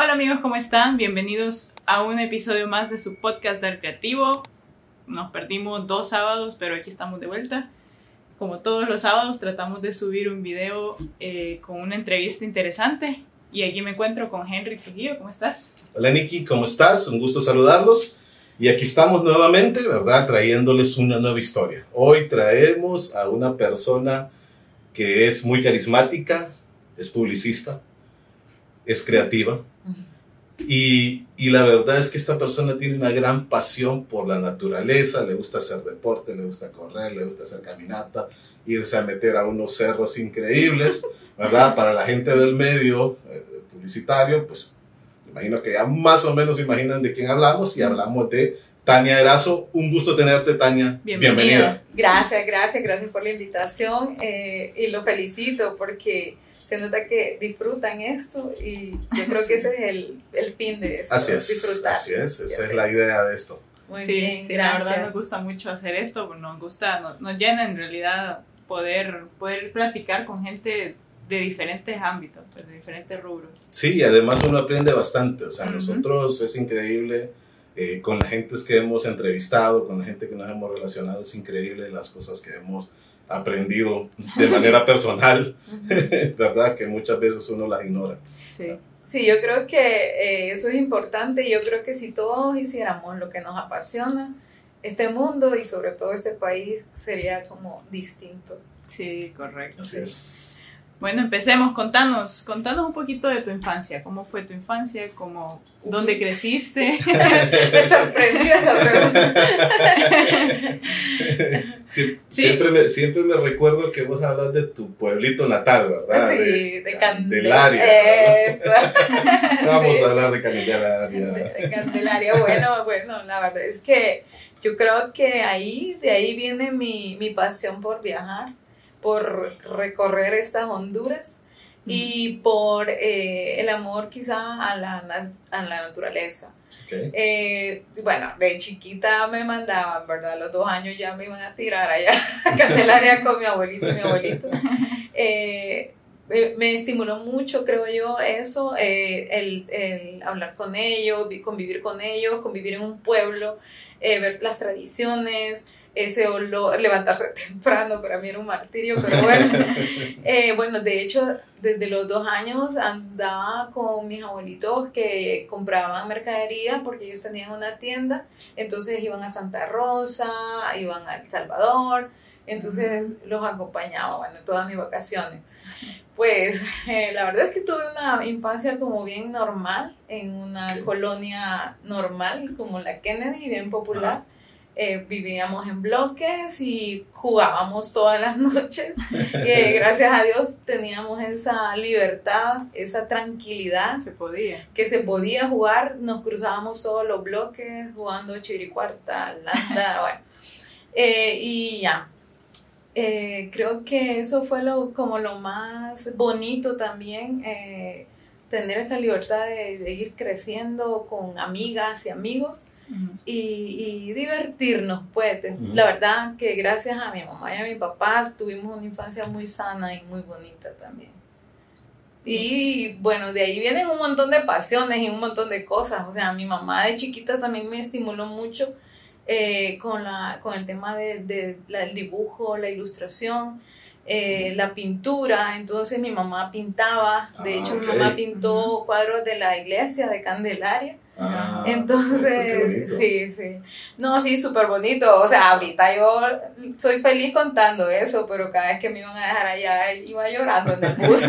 Hola amigos, ¿cómo están? Bienvenidos a un episodio más de su podcast del creativo. Nos perdimos dos sábados, pero aquí estamos de vuelta. Como todos los sábados, tratamos de subir un video eh, con una entrevista interesante. Y aquí me encuentro con Henry Trujillo. ¿Cómo estás? Hola Nikki, ¿cómo estás? Un gusto saludarlos. Y aquí estamos nuevamente, ¿verdad? Trayéndoles una nueva historia. Hoy traemos a una persona que es muy carismática, es publicista, es creativa. Y, y, la verdad es que esta persona tiene una gran pasión por la naturaleza, le gusta hacer deporte, le gusta correr, le gusta hacer caminata, irse a meter a unos cerros increíbles, ¿verdad? Para la gente del medio eh, publicitario, pues imagino que ya más o menos imaginan de quién hablamos y hablamos de Tania Erazo. Un gusto tenerte, Tania. Bienvenida. Gracias, gracias, gracias por la invitación eh, y lo felicito porque se nota que disfrutan esto y yo creo que ese es el, el fin de esto. Así es, disfrutar. así es, esa es la idea de esto. Muy sí, bien, sí, la verdad nos gusta mucho hacer esto, nos gusta, nos, nos, llena en realidad poder, poder platicar con gente de diferentes ámbitos, pues, de diferentes rubros. Sí, y además uno aprende bastante, o sea, nosotros es increíble eh, con la gente que hemos entrevistado, con la gente que nos hemos relacionado, es increíble las cosas que hemos aprendido de manera personal, ¿verdad? Que muchas veces uno las ignora. Sí. Sí, yo creo que eh, eso es importante. Yo creo que si todos hiciéramos lo que nos apasiona, este mundo y sobre todo este país sería como distinto. Sí, correcto. Así es. Bueno, empecemos. Contanos, contanos un poquito de tu infancia. ¿Cómo fue tu infancia? ¿Cómo, ¿Dónde creciste? me sorprendió esa pregunta. Siempre, me, siempre me recuerdo que vos hablas de tu pueblito natal, ¿verdad? Sí, de, Candelaria. Eso. Vamos a hablar de Candelaria. De Candelaria. Bueno, bueno, la verdad es que yo creo que ahí, de ahí viene mi, mi pasión por viajar por recorrer estas Honduras y por eh, el amor quizá a la, a la naturaleza. Eh, bueno, de chiquita me mandaban, ¿verdad? A los dos años ya me iban a tirar allá a Candelaria con mi abuelito y mi abuelito. Eh, me estimuló mucho, creo yo, eso, el, el, hablar con ellos, convivir con ellos, convivir en un pueblo, ver las tradiciones, ese olor, levantarse temprano para mí era un martirio, pero bueno, eh, bueno, de hecho, desde los dos años andaba con mis abuelitos que compraban mercadería porque ellos tenían una tienda, entonces iban a Santa Rosa, iban a El Salvador, entonces los acompañaba, bueno, todas mis vacaciones. Pues eh, la verdad es que tuve una infancia como bien normal, en una colonia normal como la Kennedy, bien popular. Eh, vivíamos en bloques y jugábamos todas las noches. que gracias a Dios teníamos esa libertad, esa tranquilidad. Se podía. Que se podía jugar. Nos cruzábamos todos los bloques jugando chiricuarta, landa, bueno. Eh, y ya. Eh, creo que eso fue lo, como lo más bonito también tener esa libertad de, ir creciendo con amigas y amigos y, divertirnos, pues. La verdad que gracias a mi mamá y a mi papá tuvimos una infancia muy sana y muy bonita también. Y bueno, de ahí vienen un montón de pasiones y un montón de cosas. O sea, mi mamá de chiquita también me estimuló mucho eh, con, la, con el tema del de, dibujo, la ilustración. Eh, la pintura, entonces mi mamá pintaba, de ah, hecho mi mamá pintó cuadros de la iglesia de Candelaria, Ah, Entonces, sí, sí. No, sí, súper bonito. O sea, ahorita yo soy feliz contando eso, pero cada vez que me iban a dejar allá iba llorando en el bus.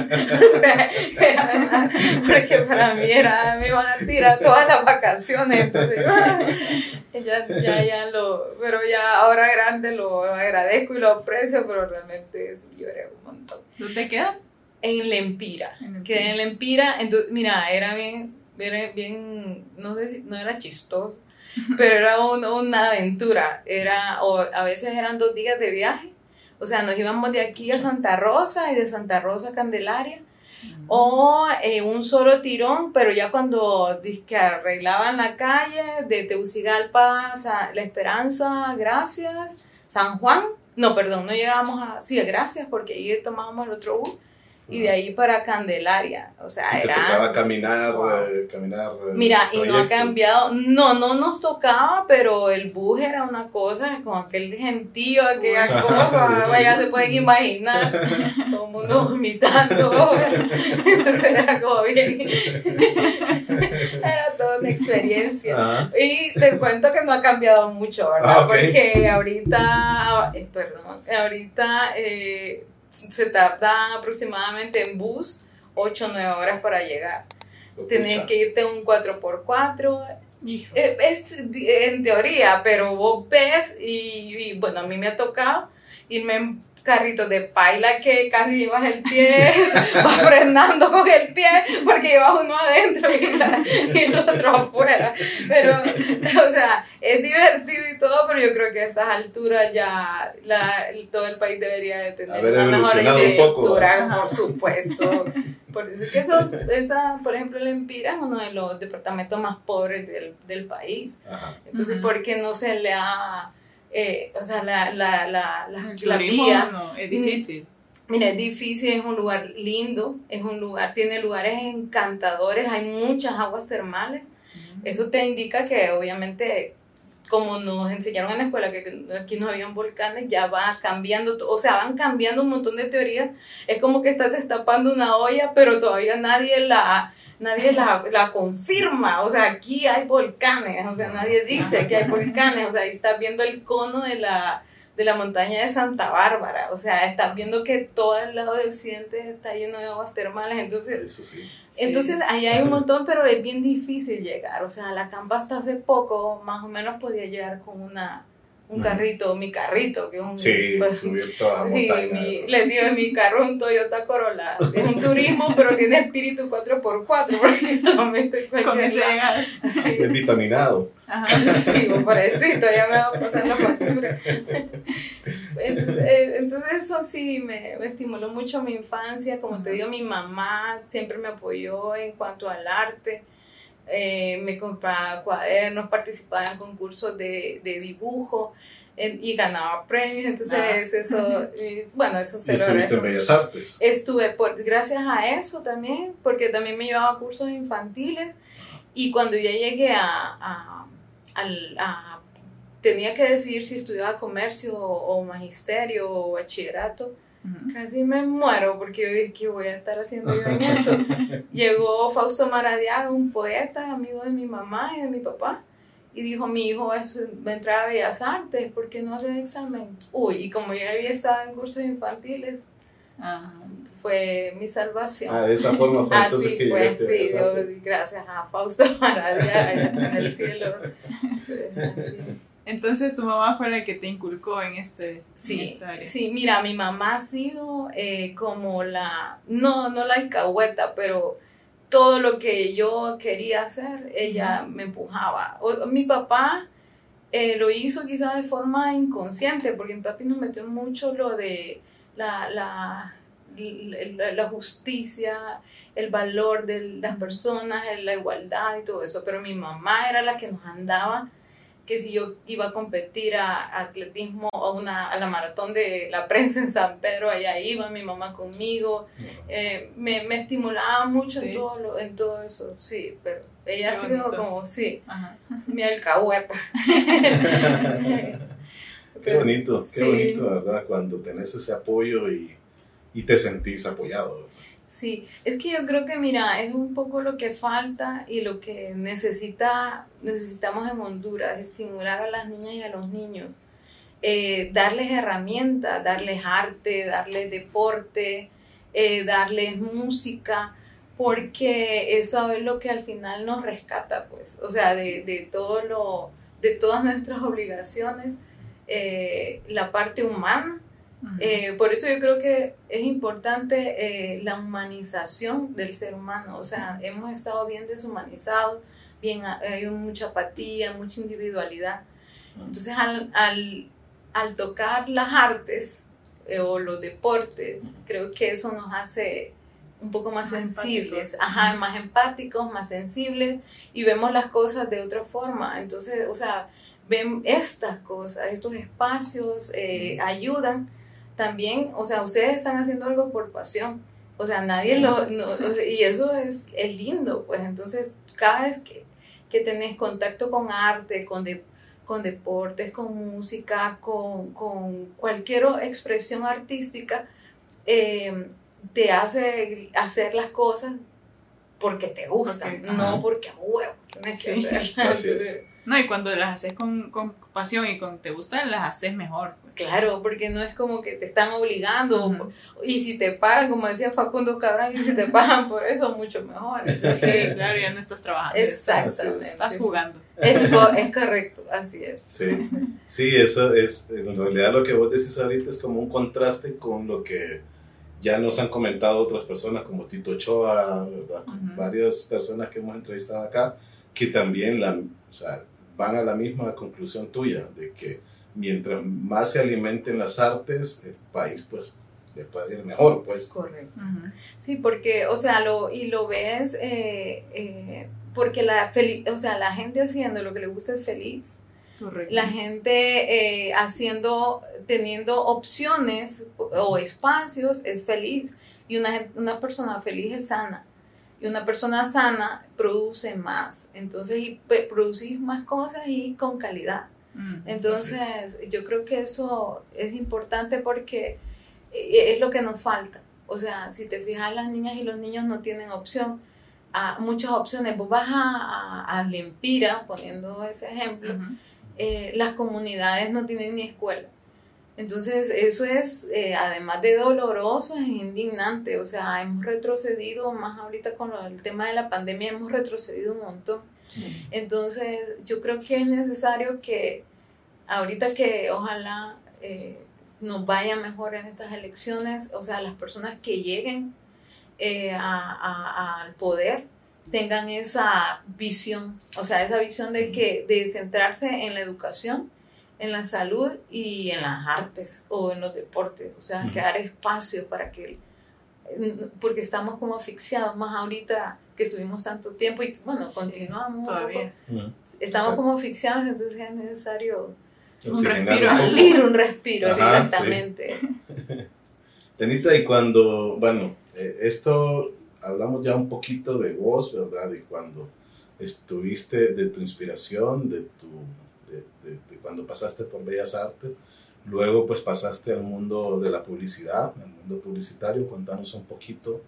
Porque para mí era, me iban a tirar todas las vacaciones. Entonces, ya, ya, ya lo, pero ya ahora grande lo agradezco y lo aprecio, pero realmente lloré un montón. ¿Dónde queda? En Lempira. Quedé en Lempira. Entonces, mira, era bien era bien, no sé si, no era chistoso, pero era una aventura, era, o a veces eran dos días de viaje, o sea, nos íbamos de aquí a Santa Rosa y de Santa Rosa a Candelaria, o eh, un solo tirón, pero ya cuando que arreglaban la calle de Teucigalpa, La Esperanza, Gracias, San Juan, no, perdón, no llegábamos a, sí, Gracias, porque ahí tomábamos el otro bus, y de ahí para Candelaria. O sea, Y te era... tocaba caminar, Wow. eh, caminar. eh, Mira, y no ha cambiado, no, no nos tocaba, pero el bus era una cosa, con aquel gentío, aquella cosa, ya se pueden imaginar, todo el mundo vomitando, entonces era como bien, era toda una experiencia. Y te cuento que no ha cambiado mucho, ¿verdad? Ah. Porque ahorita, eh, perdón, ahorita eh, se tarda aproximadamente en bus 8 o 9 horas para llegar. Tenés que irte en un 4x4. Hijo. Eh, Es en teoría, pero vos ves y, y, bueno, a mí me ha tocado irme en carritos de paila que casi llevas el pie, vas frenando con el pie porque llevas uno adentro y, la- y el otro afuera. Pero, o sea, es divertido y todo, pero yo creo que a estas alturas ya la, todo el país debería de tener una mejor infraestructura, por supuesto. Por eso es que esos, esa, por ejemplo, el Empira es uno de los departamentos más pobres del, del país. Ajá. Entonces, Ujú. ¿por qué no se le ha, eh, o sea, la, la, la, la, la vía? no, es difícil. Mira, es difícil, es un lugar lindo, es un lugar, tiene lugares encantadores, hay muchas aguas termales. Eso te indica que obviamente, como nos enseñaron en la escuela, que aquí no habían volcanes, ya va cambiando, o sea, van cambiando un montón de teorías. Es como que estás destapando una olla, pero todavía nadie la, nadie la, la confirma. O sea, aquí hay volcanes, o sea, nadie dice que hay volcanes. O sea, ahí estás viendo el cono de la, de la montaña de Santa Bárbara. O sea, estás viendo que todo el lado de Occidente está lleno de aguas termales. Entonces, Eso sí. Sí. entonces, ahí hay un montón, pero es bien difícil llegar. O sea, la campa hasta hace poco, más o menos podía llegar con una, un carrito, mi carrito, que es un... Sí, pues, subir toda la sí, mi- les digo, mi carro es un Toyota Corolla. Es un turismo, pero tiene espíritu 4x4, porque no me estoy cualquier. Sí. Es vitaminado. Ajá. Sí, pobrecito, ya me va a pasar la factura. Entonces, eh, entonces eso sí me, me estimuló mucho mi infancia. Como te digo, mi mamá siempre me apoyó en cuanto al arte. Eh, me compraba cuadernos, participaba en concursos de, de dibujo en- y ganaba premios. Entonces, Ah. eso, y, bueno, eso se estuviste en Bellas Artes. Estuve por, gracias a eso también, porque también me llevaba a cursos infantiles y cuando ya llegué a, a- al- a- tenía que decidir si estudiaba comercio o, o magisterio o bachillerato, Casi me muero porque yo dije, ¿qué voy a estar haciendo yo en eso? Llegó Fausto Maradiaga, un poeta, amigo de mi mamá y de mi papá, y dijo, mi hijo va a, entrar a Bellas Artes, ¿por qué no hace examen? Uy, y como yo había estado en cursos infantiles, Ajá. fue mi salvación. Ah, de esa forma fue entonces Así que fue, sí, yo, gracias a Fausto Maradia en el cielo. Sí. Entonces tu mamá fue la que te inculcó en este en Sí, esta área. sí, mira, mi mamá ha sido eh, como la, no, no la alcahueta, pero todo lo que yo quería hacer, ella me empujaba. O- mi papá eh, lo hizo quizás de forma inconsciente, porque mi papi nos metió mucho lo de la, la, la, la justicia, el valor de las personas, la igualdad y todo eso, pero mi mamá era la que nos andaba que si yo iba a competir a, a atletismo a, una, a la maratón de la prensa en San Pedro, allá iba mi mamá conmigo, eh, me, me estimulaba mucho en, todo lo, en todo eso, sí, pero ella ha sido bonito. como, sí, Ajá. mi alcahueta. Qué bonito, qué Sí. bonito, ¿verdad? Cuando tenés ese apoyo y, y te sentís apoyado. Sí, es que yo creo que mira, es un poco lo que falta y lo que necesita, necesitamos en Honduras, estimular a las niñas y a los niños, eh, darles herramientas, darles arte, darles deporte, eh, darles música, porque eso es lo que al final nos rescata, pues, o sea, de, de todo lo, de todas nuestras obligaciones, eh, la parte humana Eh, por eso yo creo que es importante eh, la humanización del ser humano. O sea, hemos estado bien deshumanizados, bien, hay mucha apatía, mucha individualidad. Entonces, al, al, al tocar las artes eh, o los deportes, creo que eso nos hace un poco más, Más sensibles, empáticos. ajá, más empáticos, más sensibles y vemos las cosas de otra forma. Entonces, o sea, ven estas cosas, estos espacios ayudan también, o sea, ustedes están haciendo algo por pasión O sea, nadie lo... no, y eso es, es lindo, pues entonces cada vez que, que tenés contacto con arte, con, de- con deportes, con música, con, con cualquier expresión artística, eh, te hace hacer las cosas porque te gustan, no porque a huevos tenés que hacerlas. Así es. No, y cuando las haces con, con pasión y con te gustan, las haces mejor. pues. Claro, porque no es como que te están obligando. Y si te pagan, como decía Facundo Cabrán, y si te pagan por eso, mucho mejor. Entonces, Sí, claro, ya no estás trabajando. Exactamente. Estás jugando. Es, co- es correcto, así es. Sí, sí, eso es, en realidad lo que vos decís ahorita es como un contraste con lo que ya nos han comentado otras personas como Tito Ochoa, ¿verdad? Varias personas que hemos entrevistado acá, que también la, o sea, van a la misma conclusión tuya, de que mientras más se alimenten las artes, el país pues le puede ir mejor, pues. Correcto. Sí, porque, o sea, lo, y lo ves, eh, eh, porque la, feli- o sea, la gente haciendo lo que le gusta es feliz. Correcto. La gente eh, haciendo, teniendo opciones o espacios es feliz. Y una, una persona feliz es sana. Y una persona sana produce más. Entonces, y producís más cosas y con calidad. Mm. Entonces, yo creo que eso es importante porque eh, es lo que nos falta. O sea, si te fijas, las niñas y los niños no tienen opción, ah, muchas opciones. Vos vas a, a, a Lempira, poniendo ese ejemplo, eh, las comunidades no tienen ni escuela. Entonces, eso es, eh, además de doloroso, es indignante. O sea, hemos retrocedido, más ahorita con el tema de la pandemia, hemos retrocedido un montón. Entonces, yo creo que es necesario que ahorita que ojalá eh, nos vaya mejor en estas elecciones, o sea, las personas que lleguen eh, a- a- al poder tengan esa visión, o sea, esa visión de que de centrarse en la educación, en la salud y en las artes o en los deportes, o sea, Ujú. crear espacio para que porque estamos como asfixiados más ahorita que estuvimos tanto tiempo y bueno, Sí, continuamos. Todavía. Ujú. Estamos Exacto. como asfixiados, entonces es necesario Un respiro. salir un respiro, Ajá, exactamente. Tenita, y cuando, bueno, eh, esto hablamos ya un poquito de vos, ¿verdad? Y cuando estuviste, de tu inspiración, de tu, de, cuando pasaste por Bellas Artes, luego pues pasaste al mundo de la publicidad, al mundo publicitario, contanos un poquito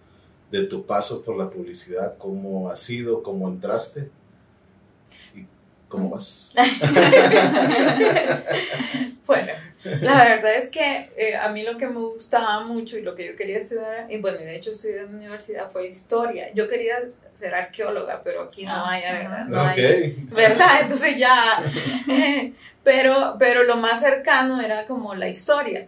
de tu paso por la publicidad, cómo ha sido, cómo entraste y cómo vas. Bueno, la verdad es que eh, a mí lo que me gustaba mucho y lo que yo quería estudiar, y bueno, y de hecho estudié en la universidad, fue historia. Yo quería ser arqueóloga, pero aquí no Ah, hay, ajá. no hay ok. ¿verdad? Entonces ya, pero, pero lo más cercano era como la historia.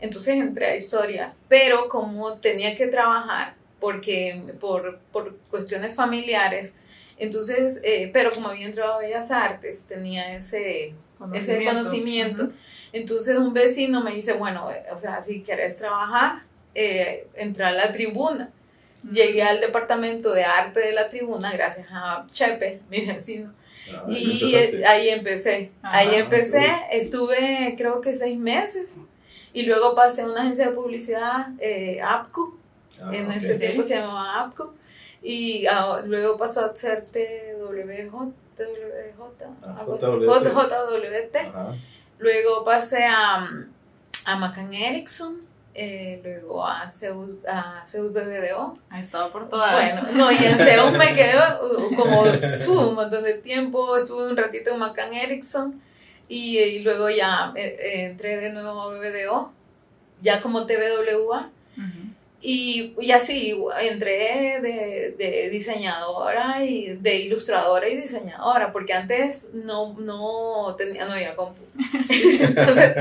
Entonces entré a historia, pero como tenía que trabajar, porque por, por cuestiones familiares, entonces, eh, pero como había entrado a Bellas Artes, tenía ese, ese conocimiento. Ujú. Entonces un vecino me dice, bueno, eh, o sea, si quieres trabajar, eh, entra a la tribuna. Llegué al departamento de arte de la tribuna gracias a Chepe, mi vecino. Ah, Y eh, ahí empecé. Ajá. Ahí empecé, estuve creo que seis meses. Y luego pasé a una agencia de publicidad, eh, APCO, Ah, en ok. ese tiempo se llamaba APCO. Y ah, luego pasó a ser TWJ, WJ, Ah, JWT. Luego pasé a, a McCann Erickson, eh, luego a Zeus, a Zeus BBDO. Ha estado por todas. Bueno, no, y en Zeus me quedé uh, como su, un montón de tiempo, estuve un ratito en McCann Erickson y, y luego ya eh, eh, entré de nuevo a BBDO, ya como TVWA. Y, y así entré de, de diseñadora y de ilustradora y diseñadora, porque antes no, no tenía, no había compu. Entonces,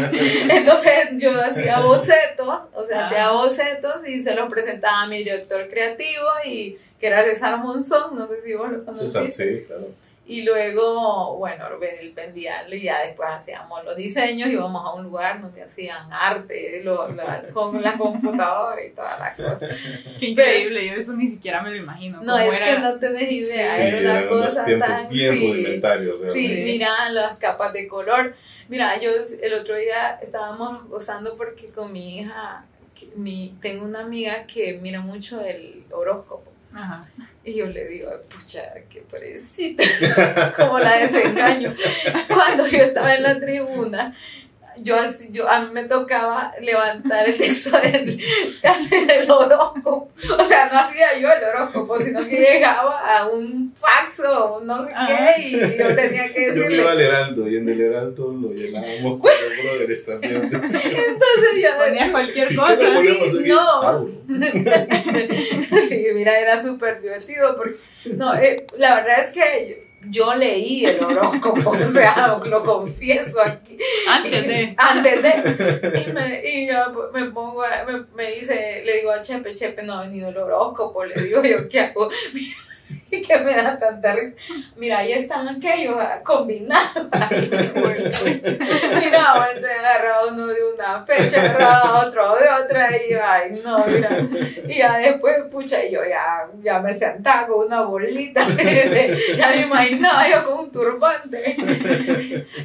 entonces yo hacía bocetos, o sea, Ah. hacía bocetos y se los presentaba a mi director creativo y que era César Monzón, no sé si vos lo César, conociste. sí, claro. Y luego, bueno, él vendía y ya después hacíamos los diseños, íbamos a un lugar donde hacían arte lo- la- con la computadora y todas las cosas. Qué increíble, yo eso ni siquiera me lo imagino. No, es era- que no tenés idea, Sí, era una cosa tan... bien sí, Sí, mira las capas de color. Mira, yo el otro día estábamos gozando porque con mi hija que mi, tengo una amiga que mira mucho el horóscopo. Ajá. Y yo le digo, pucha, qué parecita, como la desengaño. Cuando yo estaba en la tribuna, yo así, yo, a mí me tocaba levantar el texto del, hacer el horóscopo. O sea, no hacía yo el horóscopo, sino que llegaba a un fax o no sé qué y yo tenía que decirle. Yo iba al Heraldo y en el Heraldo lo llenábamos con el brothers también. Entonces yo Ponía cualquier ¿Qué cosa. Sí, no. Sí, mira, era súper divertido porque, no, eh, la verdad es que yo leí el horóscopo, o sea, lo confieso aquí. Antes de. Antes de. Y, me, y yo me pongo, a- me, me dice, le digo a Chepe, Chepe, no ha venido el horóscopo, le digo yo, ¿qué hago? Que me da tanta risa. Mira, ahí están aquellos ah, combinados. Ay, mira, bueno, te agarra uno de una fecha, agarra otro de otra, y yo, ay, no, mira. Y ya después, pucha, yo ya, ya me sentaba con una bolita, ya me imaginaba yo con un turbante.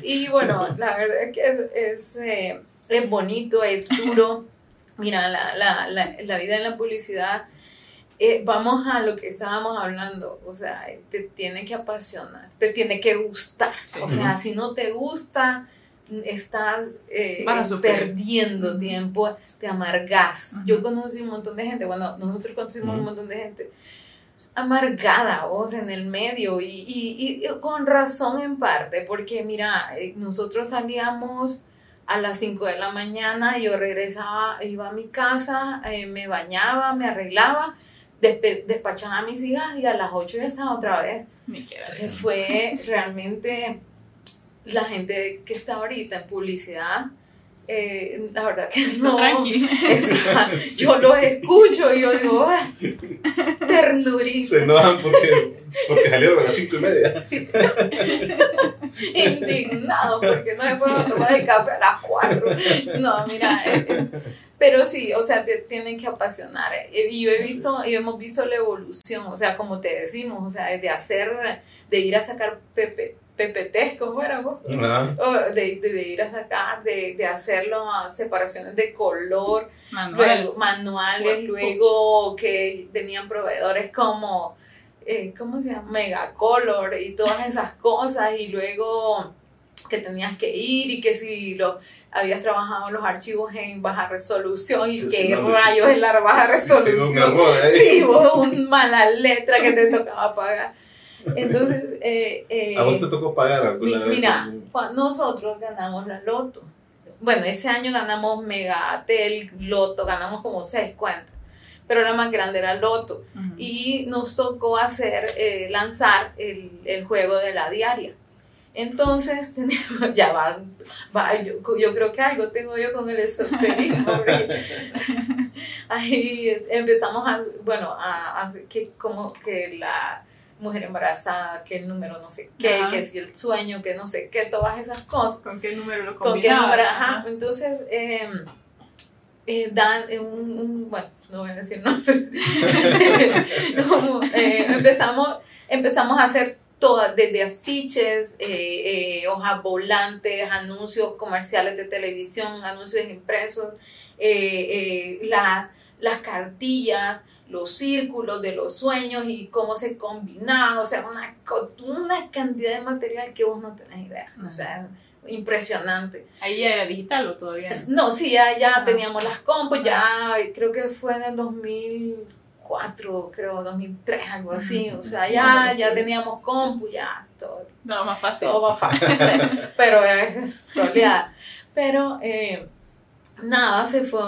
Y bueno, la verdad es que es, es, eh, es bonito, es duro. Mira, la, la, la, la vida en la publicidad, eh, vamos a lo que estábamos hablando, o sea, te tiene que apasionar, te tiene que gustar. Sí. O sea, si no te gusta, estás eh, sufrir. perdiendo tiempo, te amargas. Yo conocí un montón de gente, bueno, nosotros conocimos un montón de gente amargada, vos, en el medio, y, y, y con razón en parte, porque mira, eh, nosotros salíamos a las 5 de la mañana, yo regresaba, iba a mi casa, eh, me bañaba, me arreglaba, despe- despachaba a mis hijas y a las 8 ya estaba otra vez. Entonces fue realmente la gente que está ahorita en publicidad, eh, la verdad que no... Está- yo los escucho y yo digo, "Ah, ternurísimo. Se enojan porque, porque salieron a las cinco y media. Sí. Indignado porque no se fueron a tomar el café a las 4. No, mira, eh, eh, pero sí, o sea, te tienen que apasionar. eh, Y yo he visto, y hemos visto la evolución, o sea, como te decimos, o sea, de hacer, de ir a sacar pepe, PPTs, ¿cómo era vos? O de, de- de ir a sacar, de, de hacerlo a separaciones de color, luego manuales, Bueno, luego que venían proveedores como, eh, ¿cómo se llama? Megacolor y todas esas cosas, y luego que tenías que ir y que si lo habías trabajado los archivos en baja resolución y Sí, qué rayos sí, es la baja Sí, un resolución. error. Sí, vos, un mala letra que te tocaba pagar. Entonces, eh, eh, ¿A vos te tocó pagar alguna vez? mira, nosotros ganamos la loto. Bueno, ese año ganamos Megatel, Loto, ganamos como seis cuentas. Pero la más grande era Loto. Y nos tocó hacer, eh, lanzar el, el juego de la diaria. Entonces, tenemos, ya va, va, yo, yo creo que algo tengo yo con el esoterismo. ahí empezamos a, bueno, a, a que como que la mujer embarazada, que el número no sé qué, Ajá. que si el sueño, que no sé qué, todas esas cosas. ¿Con qué número lo ¿Con qué combinabas? número? Ajá. Ajá. Entonces, eh, eh, dan eh, un, un- bueno, no voy a decir nombres. Como, eh, empezamos, empezamos a hacer todas, desde afiches, eh, eh, hojas volantes, anuncios comerciales de televisión, anuncios impresos, eh, eh, las, las cartillas, los círculos de los sueños y cómo se combinaban, o sea, una, una cantidad de material que vos no tenés idea, o sea, impresionante. Ahí ya era digital o todavía no? No, sí, ya, ya teníamos las compus, ya creo que fue en el 2004, creo, 2003, algo así, o sea, ya, ya teníamos compu, ya, todo, No, más fácil. todo va fácil, pero es troleada. Pero eh, nada, se fue,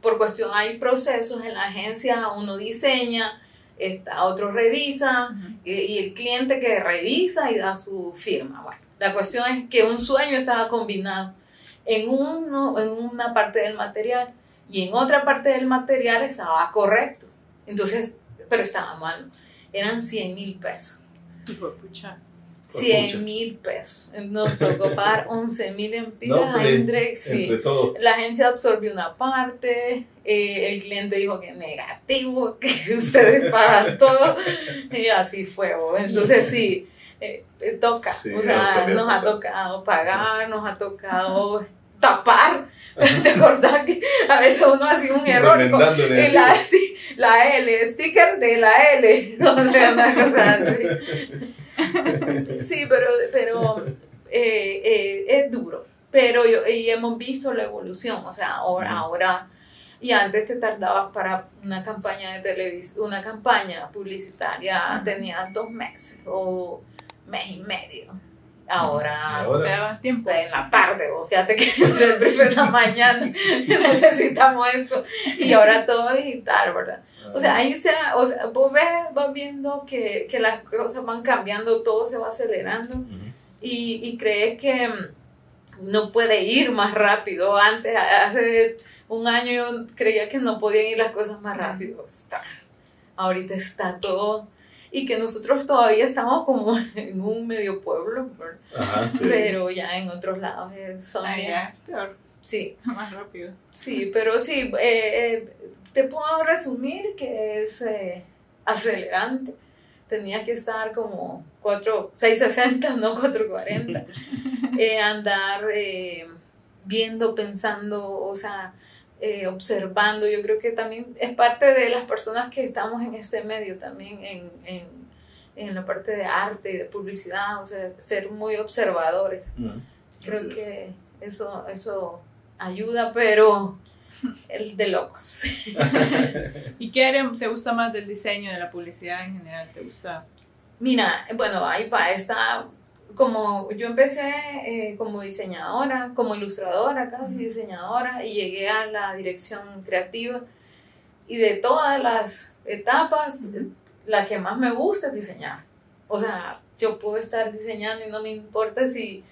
por cuestión, hay procesos en la agencia, uno diseña, está, otro revisa, y, y el cliente que revisa y da su firma. Bueno, la cuestión es que un sueño estaba combinado en, uno, en una parte del material y en otra parte del material estaba correcto. Entonces, pero estaba mal. Eran 100 mil pesos. Hijo de pucha. Por 100 pucha. mil pesos. Nos tocó pagar 11 mil empiras No, pero entre, sí. Entre todo. La agencia absorbió una parte, eh, el cliente dijo que negativo, que ustedes pagan todo, y así fue. ¿o? Entonces sí, eh, eh, toca, Sí, o sea, nos ha tocado pagar, nos ha tocado tapar. ¿Te acordás que a veces uno hacía un error? y la, sí, la L, sticker de la L. No una cosa así. Sí, pero, pero eh, eh, es duro. Pero yo, y hemos visto la evolución. O sea, ahora, ahora y antes te tardabas para una campaña de televisión, una campaña publicitaria, tenías dos meses o mes y medio. Ahora, tiempo. en la tarde, vos fíjate que entre el en la mañana necesitamos eso. Y ahora todo digital, ¿verdad? O sea, ahí se, o sea, vos ves, vas viendo que, que las cosas van cambiando, todo se va acelerando y, y crees que mm, no puede ir más rápido. Antes, hace un año yo creía que no podían ir las cosas más rápido. Está, ahorita está todo. Y que nosotros todavía estamos como en un medio pueblo, ¿verdad? Ajá, sí. pero ya en otros lados eh, son... Ah, bien- ya, peor, Sí, más rápido. sí, pero sí, eh, eh, te puedo resumir que es eh, acelerante. Tenía que estar como 4, 660, no 440. Eh, andar eh, viendo, pensando, o sea, eh, observando. Yo creo que también es parte de las personas que estamos en este medio también, en, en, en la parte de arte y de publicidad, o sea, ser muy observadores. Ujú. Creo Así es. que eso, eso ayuda, pero el de locos. ¿Y qué área te gusta más del diseño, de la publicidad en general? ¿Te gusta? Mira, bueno, ahí va, está como yo empecé eh, como diseñadora, como ilustradora, casi diseñadora, y llegué a la dirección creativa. Y de todas las etapas, la que más me gusta es diseñar. O sea, yo puedo estar diseñando y no me importa si,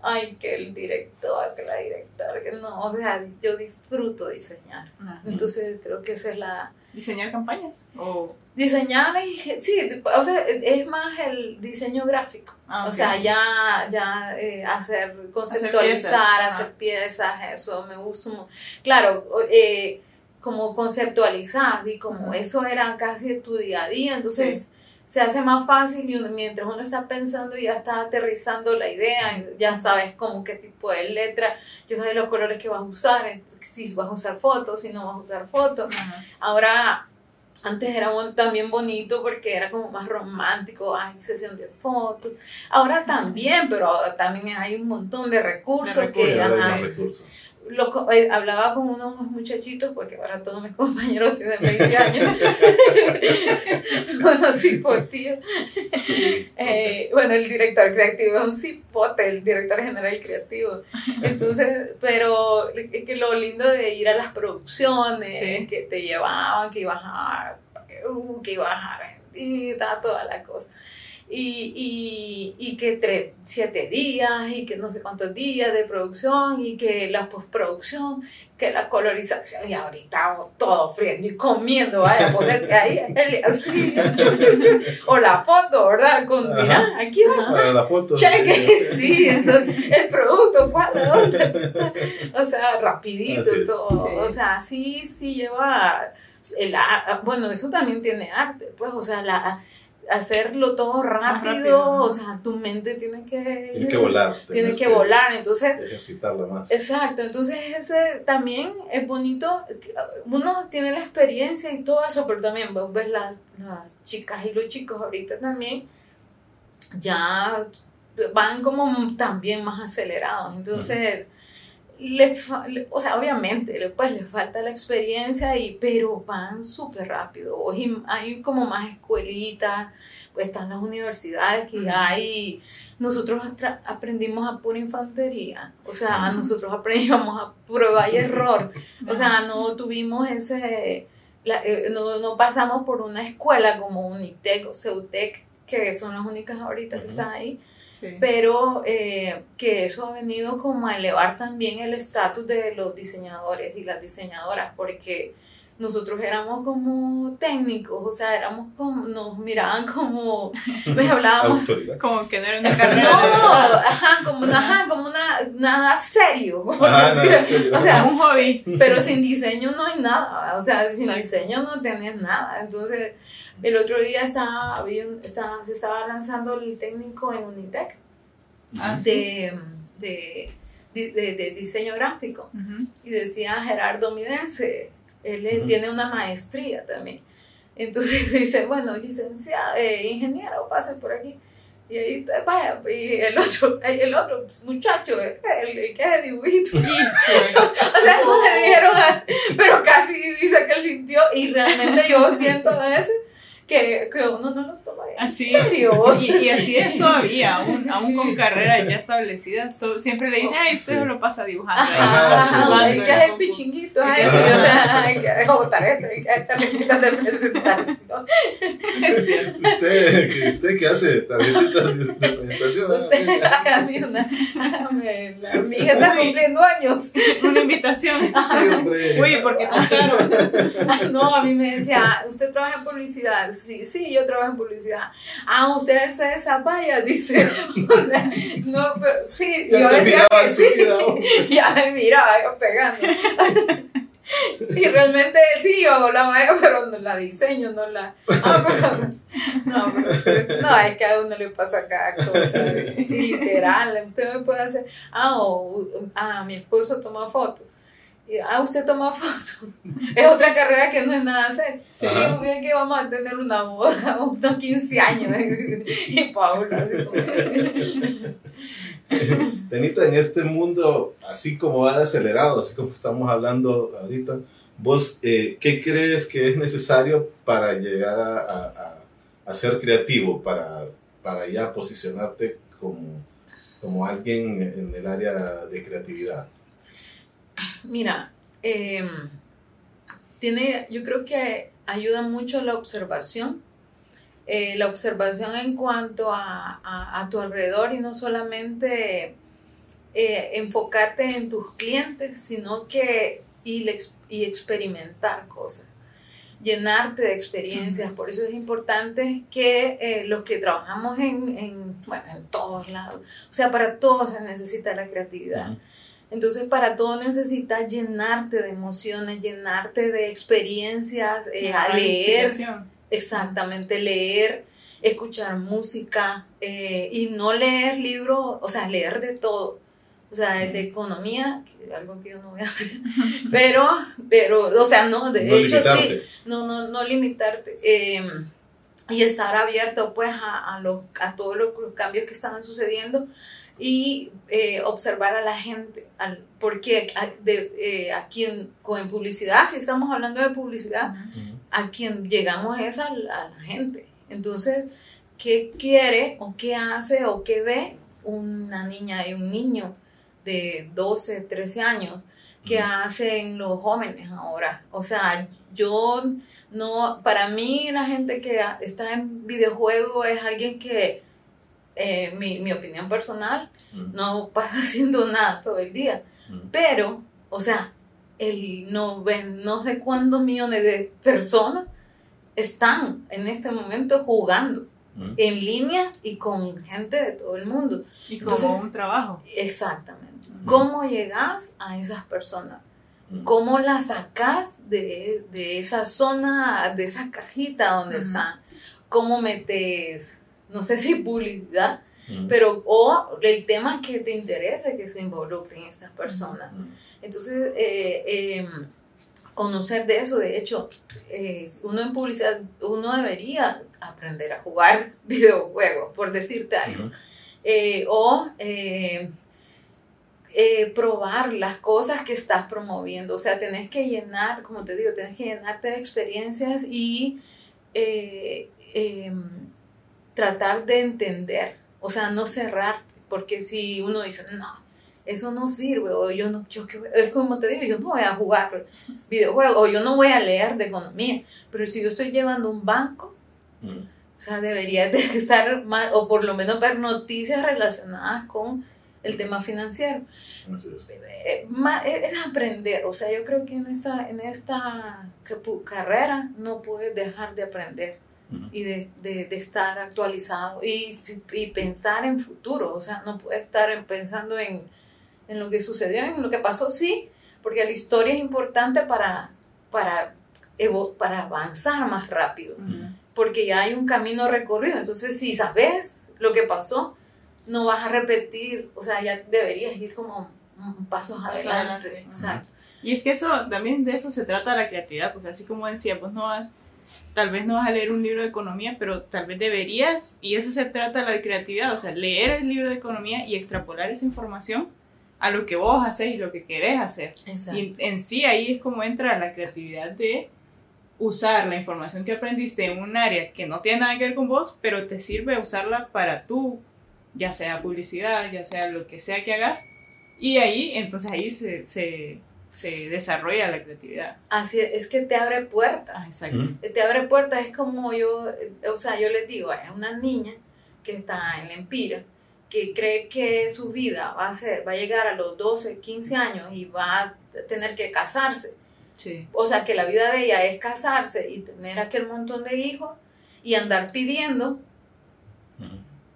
ay, que el director, que la directora, que no, o sea, yo disfruto diseñar. Entonces creo que esa es la... ¿Diseñar campañas? O, Diseñar, y, sí, o sea, es más el diseño gráfico. ah, O sea, ya, ya eh, hacer, conceptualizar, piezas, hacer piezas, eso me gusta. mu- Claro, eh, como conceptualizar y como eso era casi tu día a día, entonces Sí. Se hace más fácil y mientras uno está pensando ya está aterrizando la idea, ya sabes como qué tipo de letra, ya sabes los colores que vas a usar, entonces, si vas a usar fotos, si no vas a usar fotos. Ahora, antes era también bonito porque era como más romántico, hay sesión de fotos. Ahora también, pero también hay un montón de recursos, De recursos. que, ajá, recursos. Los eh, hablaba con unos muchachitos, porque ahora todos mis compañeros tienen 20 años, unos cipotíos. Eh, bueno, el director creativo es un cipote, el director general creativo. Entonces, pero es que lo lindo de ir a las producciones, Sí. que te llevaban, que ibas a Perú, que ibas a Argentina, toda la cosa. Y, y, y que tres, siete días y que no sé cuántos días de producción y que la postproducción, que la colorización y ahorita oh, todo friendo y comiendo, vaya, ponerte ahí, Eli, así, chu, chu, chu, o la foto, ¿verdad? Con, Ajá. mira, aquí va, Para la foto. cheque, sí, entonces el producto, ¿cuál? O sea, rapidito todo, Sí. o sea, sí, sí lleva, el, bueno, eso también tiene arte, pues, o sea, la, hacerlo todo rápido, rápido, o sea, tu mente tiene que... Tiene que volar. Tiene que volar, entonces Ejercitarla más. Exacto, entonces ese también es bonito, uno tiene la experiencia y todo eso, pero también vos ves las, las chicas y los chicos ahorita también ya van como también más acelerados, entonces, le- o sea, obviamente, le- pues les falta la experiencia, y, pero van súper rápido, hoy hay como más escuelitas, pues están las universidades que hay nosotros aprendimos a pura infantería, o sea, nosotros aprendíamos a prueba y error, o sea, no tuvimos ese, la- eh, no, no pasamos por una escuela como Unitec o Ceutec, que son las únicas ahorita que están ahí, Sí. pero eh, que eso ha venido como a elevar también el estatus de los diseñadores y las diseñadoras, porque nosotros éramos como técnicos, o sea, éramos como, nos miraban como, me hablábamos. Como que no era una no, carrera. ajá, como una, ajá, como una, nada serio, por nada serio. o sea, un hobby. pero sin diseño no hay nada, o sea, sin Exacto. diseño no tenés nada, entonces, el otro día estaba, había estaba, se estaba lanzando el técnico en Unitec, Ah, sí. de, de de, de diseño gráfico y decía Gerardo Midense, él eh, tiene una maestría también. Entonces dice, bueno, licenciado, eh, ingeniero, pase por aquí. Y ahí está, vaya, y el otro, el otro muchacho, el, el que es de dibujito. O sea, no le dijeron, a- pero casi dice que él sintió, y realmente yo siento a veces que, que uno no lo toma en Así. serio. Y, y así es todavía, aún, aún Sí. con carreras ya establecidas, to- siempre le dicen, ay, usted Sí. lo pasa dibujando. Ajá, jugando hay en que la hacer compu". pichinguito, ay, que hacer tarjeta, hay que hacer tarjetitas de presentación. Es cierto. Usted, que, usted que hace tarjetitas de, presentación. ah, Hágame una, hágame la- mi hija está cumpliendo años. Una invitación. Sí, hombre. Uy, porque tan caro. No, a mí me decía, ¿usted trabaja en publicidad? Sí, sí, yo trabajo en publicidad. Ah, usted es esa vaya, dice. O sea, no, pero sí, Ya yo decía que sí. Ya me miraba yo pegando. Y realmente sí, yo hago la valla, pero no la diseño, no la. Ah, pero, no, pero, no, es que a uno le pasa cada cosa. Literal, usted me puede hacer. Ah, o ah, mi esposo toma fotos. Y, ah, usted toma fotos. Es otra carrera que no es nada hacer. Sí, Ajá. bien que vamos a tener una boda, unos 15 años. Y Paula, así. Tenita, en este mundo, así como va de acelerado, así como estamos hablando ahorita, vos, eh, ¿qué crees que es necesario para llegar a, a- a- a ser creativo, para, para ya posicionarte como, como alguien en el área de creatividad? Mira, eh, tiene, yo creo que ayuda mucho la observación, eh, la observación en cuanto a, a- a tu alrededor y no solamente eh, enfocarte en tus clientes, sino que y, le y experimentar cosas, llenarte de experiencias. Por eso es importante que eh, los que trabajamos en, en, bueno, en todos lados, o sea, para todos se necesita la creatividad. Entonces, para todo necesitas llenarte de emociones, llenarte de experiencias, eh, a leer, exactamente, leer, escuchar música eh, y no leer libros, o sea, leer de todo. O sea, de economía, que es algo que yo no voy a hacer, pero, pero, o sea, no, de No hecho sí, no, no, no limitarte. eh, y estar abierto pues a, a, los- a todos los, los cambios que estaban sucediendo y eh, observar a la gente, al, porque a, de, eh, a quien con publicidad, si estamos hablando de publicidad, a quien llegamos es a, la- a la gente. Entonces, ¿qué quiere o qué hace o qué ve una niña y un niño de 12, 13 años? ¿Qué Ujú. hacen los jóvenes ahora? O sea, yo no, para mí la gente que está en videojuego es alguien que, eh, mi, mi opinión personal, Ujú. no pasa haciendo nada todo el día. Ujú. Pero, o sea, el no, no sé cuántos millones de personas están en este momento jugando Ujú. en línea y con gente de todo el mundo. Y como Entonces- un trabajo. Exactamente. ¿Cómo llegas a esas personas? ¿Cómo las sacas de, de esa zona, de esa cajita donde están? ¿Cómo metes, no sé si publicidad, pero o el tema que te interesa que se involucren esas personas? Entonces, eh, eh, conocer de eso, de hecho, eh, uno en publicidad, uno debería aprender a jugar videojuegos, por decirte algo. Eh, o eh, eh, probar las cosas que estás promoviendo. O sea, tenés que llenar, como te digo, tenés que llenarte de experiencias y eh, eh, tratar de entender. O sea, no cerrarte, porque si uno dice, no, eso no sirve, o yo no, yo qué voy-". es como te digo, yo no voy a jugar videojuegos, o yo no voy a leer de economía, pero si yo estoy llevando un banco, Ujú. o sea, debería de estar más, o por lo menos ver noticias relacionadas con el tema financiero. Eh, ma- Es aprender, o sea, yo creo que en esta, en esta carrera no puedes dejar de aprender Ujú. y de, de- de estar actualizado y, y pensar en futuro, o sea, no puedes estar en- pensando en, en lo que sucedió, en lo que pasó, sí, porque la historia es importante para, para, para avanzar más rápido Ujú. porque ya hay un camino recorrido. Entonces, si sabes lo que pasó, no vas a repetir, o sea, ya deberías ir como pasos Paso adelante. adelante. Exacto. Y es que eso, también de eso se trata la creatividad, porque así como decía, pues no vas, tal vez no vas a leer un libro de economía, pero tal vez deberías, y eso se trata la creatividad, o sea, leer el libro de economía y extrapolar esa información a lo que vos haces y lo que querés hacer. Exacto. Y en, en sí ahí es como entra la creatividad de usar la información que aprendiste en un área que no tiene nada que ver con vos, pero te sirve usarla para tú, ya sea publicidad, ya sea lo que sea que hagas, y ahí, entonces ahí se, se, se desarrolla la creatividad. Así es, es que te abre puertas. Ah, exacto. Te abre puertas, es como yo, o sea, yo les digo, a una niña que está en la empira, que cree que su vida va a ser, va a llegar a los 12, 15 años y va a tener que casarse. Sí. O sea, que la vida de ella es casarse y tener aquel montón de hijos y andar pidiendo.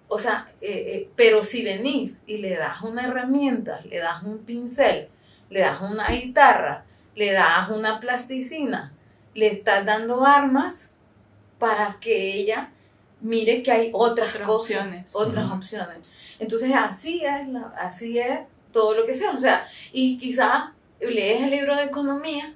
O sea, eh, eh, pero si venís y le das una herramienta, le das un pincel, le das una guitarra, le das una plasticina, le estás dando armas para que ella mire que hay otras, Otras cosas, opciones. otras opciones. Entonces así es, la- así es todo lo que sea. O sea, y quizás lees el libro de economía,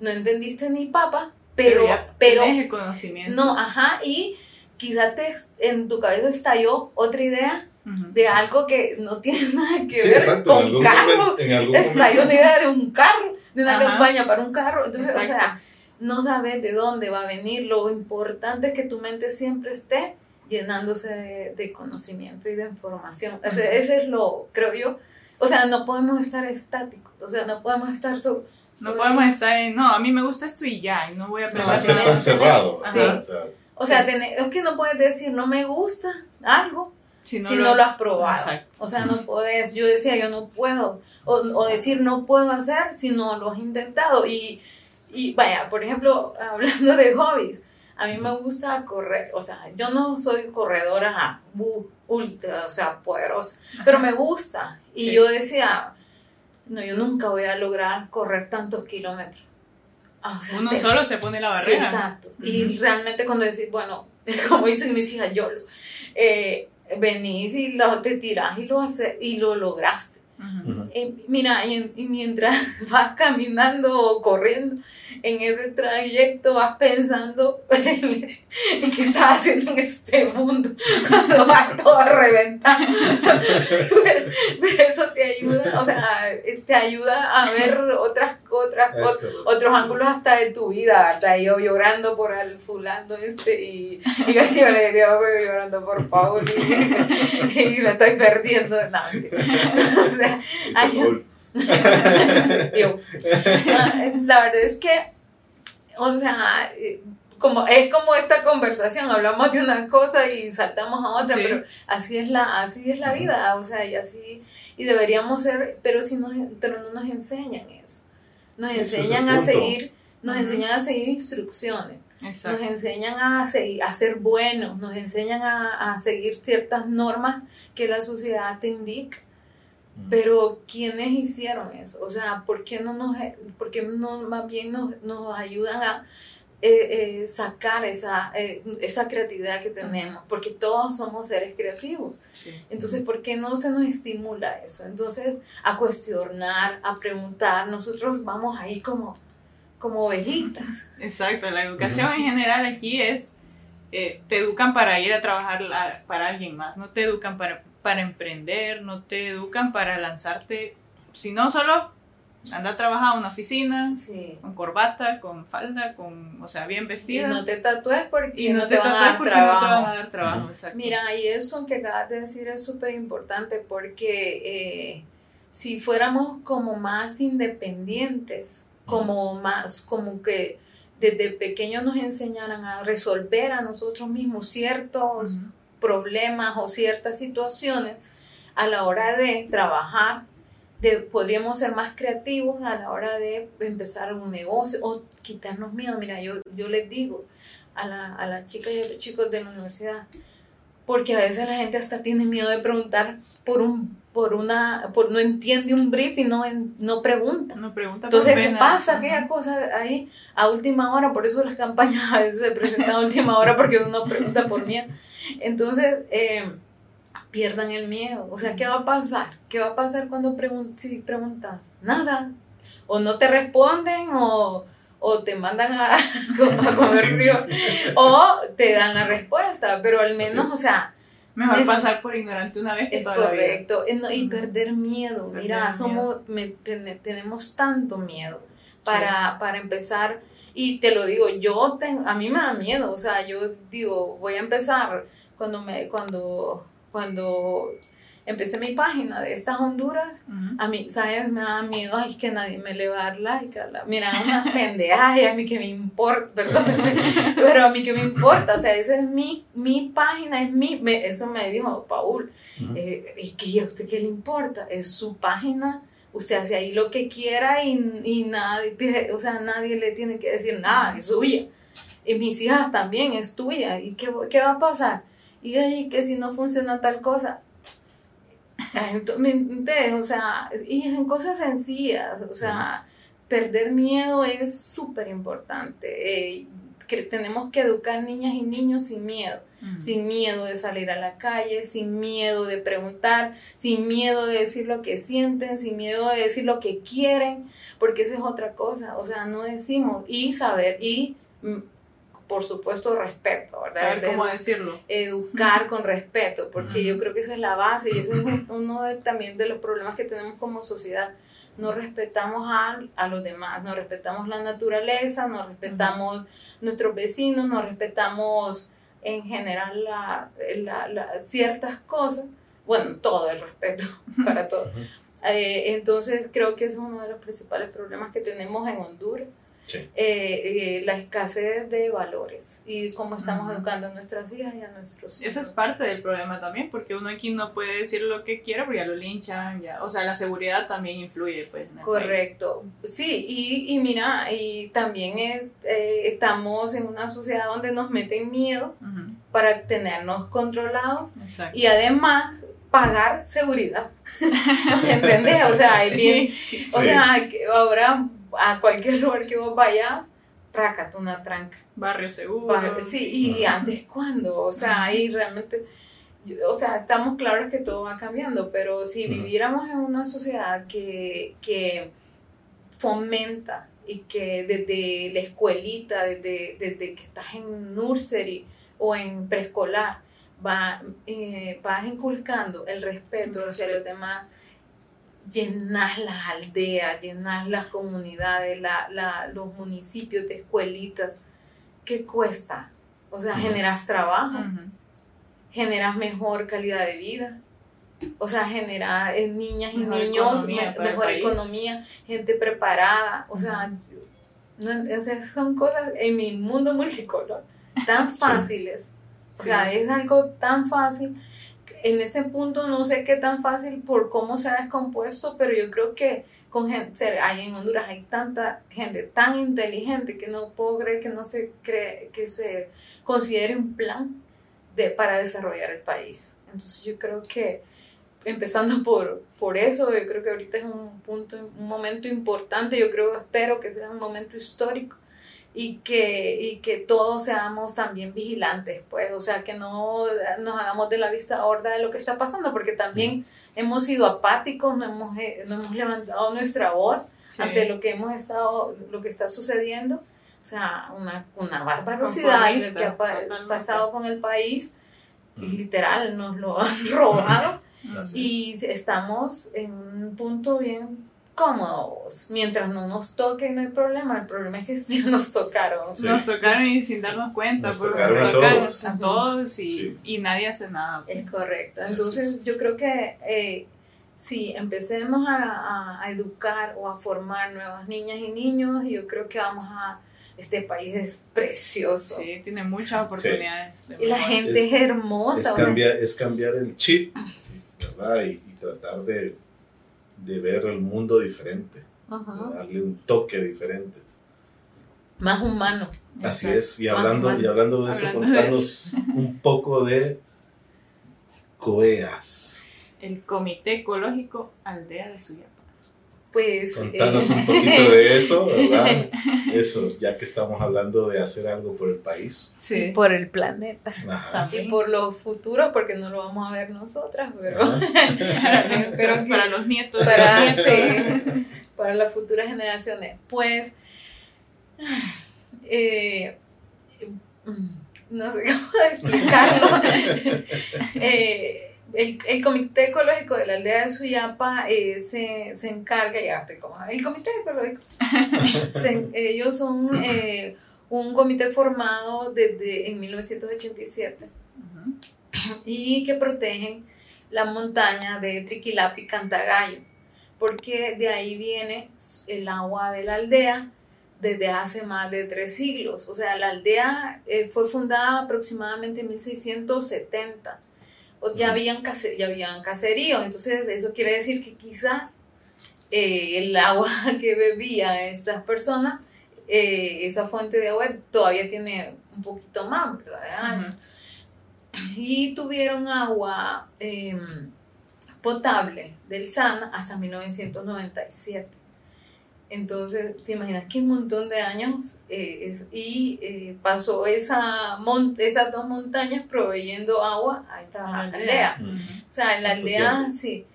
no entendiste ni papa, pero, pero, tenés el conocimiento. no, ajá, y quizás te, en tu cabeza estalló otra idea De algo que no tiene nada que Sí, ver exacto. en con algún carro. momento- en algún Estalló momento- una idea de un carro, de una Ajá. campaña para un carro. Entonces, o Exacto. sea, no sabes de dónde va a venir. Lo importante es que tu mente siempre esté llenándose de, de conocimiento y de información. O sea, ese es lo, creo yo. O sea, no podemos estar estáticos. O sea, no podemos estar so- No podemos estar en, no, a mí me gusta esto y ya, y no voy a ser no, tan cerrado. Ajá, o sea, O sea, Sí. tener- es que no puedes decir no me gusta algo Si si no lo has probado. Exacto. O sea, no puedes, yo decía, yo no puedo, o, o decir no puedo hacer si no lo has intentado. Y, y vaya, por ejemplo, hablando de hobbies, a mí me gusta correr, o sea, yo no soy corredora ultra, o sea, poderosa, pero me gusta. Y Sí. yo decía, no, yo nunca voy a lograr correr tantos kilómetros. Ah, o sea, Uno solo se pone la Sí, barrera. exacto. Y Ujú. realmente cuando decís, bueno, como dicen mis hijas, yo, eh, venís y lo, te tirás y lo haces y lo lograste. Ujú. Eh, mira, y, y mientras vas caminando o corriendo en ese trayecto, vas pensando en qué estás haciendo en este mundo cuando vas todo a reventar. pero, pero eso te ayuda, o sea, te ayuda a ver otras, otras, otros ángulos hasta de tu vida, hasta yo llorando por el fulano este y, y yo, yo le digo, "Voy llorando por Paul y, y me estoy perdiendo. No, o sea. ay, La verdad es que, o sea, eh, como, es como esta conversación, hablamos de una cosa y saltamos a otra, Sí. pero así es la, así es la vida, o sea, y así, y deberíamos ser, pero si nos, pero no nos enseñan eso. Nos es enseñan a seguir, nos enseñan a seguir instrucciones. Exacto. Nos enseñan a, seguir, a ser buenos, nos enseñan a, a seguir ciertas normas que la sociedad te indica. Pero ¿quiénes hicieron eso? O sea, ¿por qué no nos, por qué no más bien nos, nos ayudan a eh, eh, sacar esa, eh, esa creatividad que tenemos? Porque todos somos seres creativos. Sí. Entonces, ¿por qué no se nos estimula eso? Entonces, a cuestionar, a preguntar, nosotros vamos ahí como, como ovejitas. Exacto, la educación en general aquí es, eh, te educan para ir a trabajar la- para alguien más, no te educan para, para emprender, no te educan para lanzarte, sino solo anda a trabajar a una oficina, Sí. con corbata, con falda, con, o sea, bien Y vestida. no te tatúes porque y no, te, van a tatúes dar porque trabajo. no te van a dar trabajo, exacto. Mira, y eso que acabas de decir es súper importante porque eh, si fuéramos como más independientes, como más, como que desde pequeños nos enseñaran a resolver a nosotros mismos ciertos. Problemas o ciertas situaciones a la hora de trabajar, de, podríamos ser más creativos a la hora de empezar un negocio o quitarnos miedo. Mira, yo, yo les digo a, la, a las chicas y a los chicos de la universidad, porque a veces la gente hasta tiene miedo de preguntar por un por una por no entiende un brief y no en- no pregunta No pregunta entonces se pasa Ajá. aquella cosa ahí a última hora, por eso las campañas a veces se presentan a última hora porque uno pregunta por miedo. Entonces, eh, pierdan el miedo. O sea, ¿qué va a pasar? ¿Qué va a pasar cuando pregun si preguntas? Nada. O no te responden o, o te mandan a, a comer frío o te dan la respuesta, pero al menos, o sea... Mejor es- pasar por ignorante una vez que Es toda la vida. correcto. No, Y perder miedo. Perder Mira, miedo. somos, me- ten- tenemos tanto miedo para, para empezar. Y te lo digo, yo ten- a mí me da miedo. O sea, yo digo, voy a empezar cuando me, cuando, cuando empecé mi página de estas Honduras. A mí, ¿sabes? Me da miedo, ay, que nadie me le va a dar like. A la, mira, unas pendejas, y a mí que me importa, perdóname, pero a mí que me importa, o sea, esa es mi, mi página, es mi, me- eso me dijo Paul, eh, ¿y qué- a usted qué le importa? Es su página, usted hace ahí lo que quiera y, y nadie, o sea, nadie le tiene que decir nada, es suya. Y mis hijas también, es tuya, ¿y qué, qué va a pasar? Y ahí que si no funciona tal cosa, Ay, ento- ¿me entiendes? O sea, y en cosas sencillas, o sea, perder miedo es súper importante. Eh, que tenemos que educar niñas y niños sin miedo, sin miedo de salir a la calle, sin miedo de preguntar, sin miedo de decir lo que sienten, sin miedo de decir lo que quieren, porque esa es otra cosa, o sea, no decimos y saber y mm, por supuesto respeto, ¿verdad? Saber cómo Edu- decirlo. educar con respeto, porque Ujú. yo creo que esa es la base y ese es un- uno de- también de los problemas que tenemos como sociedad. No respetamos a, a los demás, no respetamos la naturaleza, no respetamos nuestros vecinos, no respetamos en general la, la- la- ciertas cosas. Bueno, todo el respeto para todo. Ujú. Eh, entonces creo que ese es uno de los principales problemas que tenemos en Honduras Sí. eh, eh, la escasez de valores y cómo estamos Ujú. educando a nuestras hijas y a nuestros Esa es hijos. parte del problema también, porque uno aquí no puede decir lo que quiera, porque ya lo linchan, ya, o sea, la seguridad también influye, pues. Correcto, sí, y, y mira, y también es, eh, estamos en una sociedad donde nos meten miedo país. Ujú, para tenernos controlados Exacto. y además pagar seguridad. ¿Me entendés? O sea, es Sí. bien, o Sí. sea, ahora a cualquier lugar que vos vayas, trácate una tranca. Barrio seguro. Pa- Sí, y Ajá. antes cuándo, o sea, ahí realmente, o sea, estamos claros que todo va cambiando, pero si viviéramos en una sociedad que, que fomenta y que desde la escuelita, desde, desde que estás en nursery o en preescolar, va, eh, vas inculcando el respeto hacia los demás, llenas las aldeas, llenas las comunidades, la, la- los municipios de escuelitas, ¿qué cuesta? O sea, generas trabajo, generas mejor calidad de vida. O sea, generas eh, niñas y Mejor niños, economía me- mejor economía, gente preparada. O sea, no, o sea, son cosas en mi mundo multicolor tan fáciles. O Sí. sea, es algo tan fácil. En este punto no sé qué tan fácil por cómo se ha descompuesto, pero yo creo que con gente, hay en Honduras hay tanta gente tan inteligente que no puedo creer que no se cree, que se considere un plan de, para desarrollar el país. Entonces yo creo que empezando por, por eso, yo creo que ahorita es un punto, un momento importante, yo creo, espero que sea un momento histórico y que, y que todos seamos también vigilantes, pues, o sea, que no nos hagamos de la vista gorda de lo que está pasando, porque también hemos sido apáticos, no hemos, eh, no hemos levantado nuestra voz Sí. ante lo que hemos estado, lo que está sucediendo, o sea, una, una barbarosidad que ha pasado con el país, Ujú. literal, nos lo han robado. Y estamos en un punto bien cómodos. Mientras no nos toquen, no hay problema. El problema es que sí nos tocaron. Sí. Nos tocaron y sin darnos cuenta. Nos porque tocaron a todos. a todos y, Sí. y nadie hace nada. Es correcto. Entonces, yo creo que eh, si empecemos a, a- a educar o a formar nuevas niñas y niños, yo creo que vamos a. Este país es precioso. Sí, tiene muchas oportunidades. de Y la gente es, Es- hermosa. Es o sea, cambiar, es cambiar el chip, ¿verdad? Y, y tratar de, de ver el mundo diferente, ajá, darle un toque diferente. más humano. Así Exacto. es, y hablando, y hablando de eso, Hablando contanos un poco de COEAS. El Comité Ecológico Aldea de Suyapa. Pues... Contanos un poquito de eso, ¿verdad? Eso, ya que estamos hablando de hacer algo por el país. Sí. por el planeta. Y por los futuros, porque no lo vamos a ver nosotras, pero... pero para los nietos. Para, para las futuras generaciones. Pues... Eh, no sé cómo explicarlo. eh, el, el, Comité Ecológico de la Aldea de Suyapa eh, se, se, encarga, ya estoy como, el Comité Ecológico, ellos son eh, un comité formado desde en 1987 y que protegen la montaña de Triquilapi Cantagallo, porque de ahí viene el agua de la aldea desde hace más de tres siglos. O sea, la aldea eh, fue fundada aproximadamente en 1670. O ya, habían ya habían caseríos, entonces eso quiere decir que quizás eh, el agua que bebían estas personas, eh, esa fuente de agua todavía tiene un poquito más, ¿verdad? Y tuvieron agua em, potable del SANA hasta 1997. Entonces, te imaginas que un montón de años eh, y eh, pasó esa esas dos montañas proveyendo agua a esta aldea. O sea, en la aldea, sí,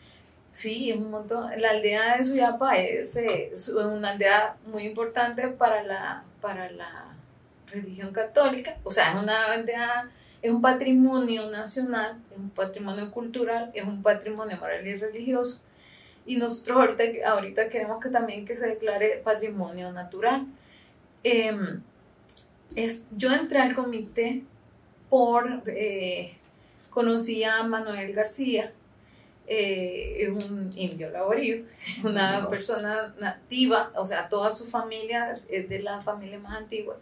sí, es un montón. La aldea de Suyapa es, eh, es, una aldea muy importante para la, para la religión católica. O sea, es una aldea, es un patrimonio nacional, es un patrimonio cultural, es un patrimonio moral y religioso y nosotros ahorita, ahorita queremos que también que se declare patrimonio natural. Em, es, yo entré al comité por, eh, conocí a Manuel García, eh, es un indio laborío, una persona nativa, o sea, toda su familia es de la familia más antigua.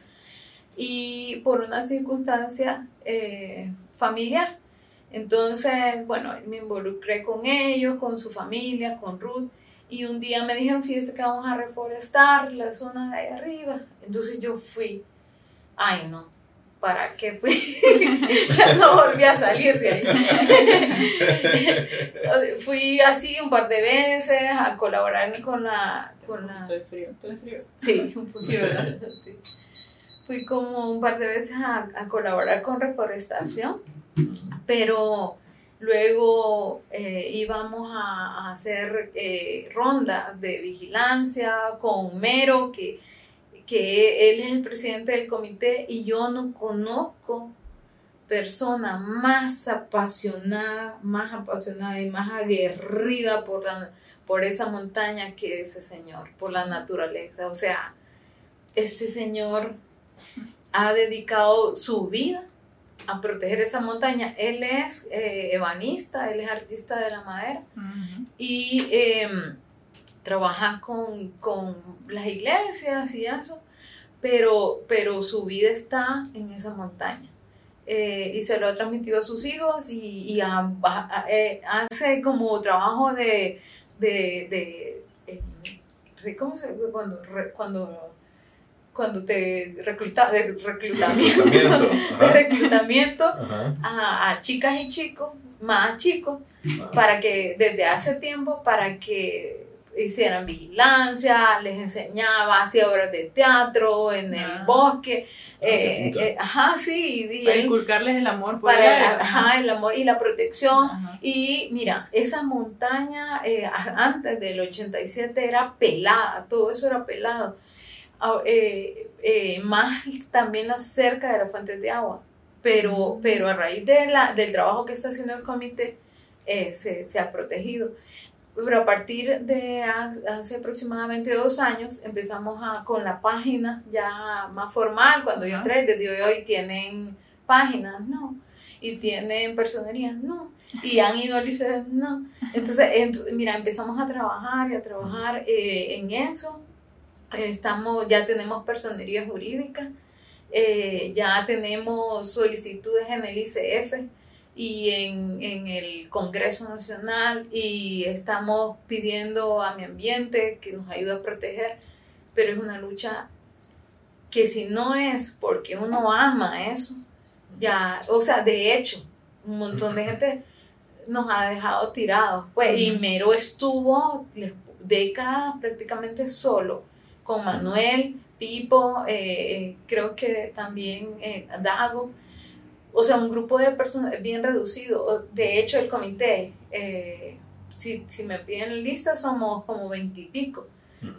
Y por una circunstancia eh, familiar, entonces, bueno, me involucré con ellos, con su familia, con Ruth. Y un día me dijeron, fíjese que vamos a reforestar la zona de ahí arriba. Entonces yo fui. Ay, no, ¿para qué fui? no volví a salir de ahí. fui así un par de veces a colaborar con la... Con la... Estoy frío, estoy frío. Sí, sí, ¿verdad? Fui como un par de veces a, a colaborar con reforestación pero luego eh, íbamos a, hacer eh, rondas de vigilancia con Mero, que, que él es el presidente del comité y yo no conozco persona más apasionada, más apasionada y más aguerrida por, por esa montaña que ese señor, por la naturaleza. O sea, este señor ha dedicado su vida a proteger esa montaña. Él es eh, ebanista, él es artista de la madera y em, trabaja con, las iglesias y eso, pero, pero su vida está en esa montaña. Eh, y se lo ha transmitido a sus hijos y, eh, hace como trabajo de, de, de, ¿cómo se cuando, cuando cuando te recluta, de reclutamiento, de reclutamiento a, chicas y chicos, más chicos, para que desde hace tiempo, para que hicieran vigilancia, les enseñaba, hacía obras de teatro en el ah. bosque, ah, eh, eh, ajá, sí. Y, para inculcarles el amor por para ajá, el amor y la protección. Y mira, esa montaña eh, antes del 87 era pelada, todo eso era pelado. Eh, eh, más también cerca de las fuentes de agua. Pero, pero a raíz de la, del trabajo que está haciendo el comité, eh, se, ha protegido. Pero a partir de hace, aproximadamente dos años empezamos a, con la página ya más formal. Cuando yo entré, desde hoy tienen páginas, no. Y tienen personería, no. Y han ido a no. Entonces, mira, empezamos a trabajar y a trabajar en eso Estamos, ya tenemos personería jurídica, eh, ya tenemos solicitudes en el ICF y en, en, el Congreso Nacional y estamos pidiendo a mi ambiente que nos ayude a proteger, pero es una lucha que si no es porque uno ama eso, ya, o sea, de hecho, un montón de gente nos ha dejado tirados. Pues, y. Mero estuvo décadas prácticamente solo, con Manuel, Pipo, eh, creo que también eh, Dago. O sea, un grupo de personas bien reducido. De hecho, el comité, eh, si, si me piden lista, somos como veintipico,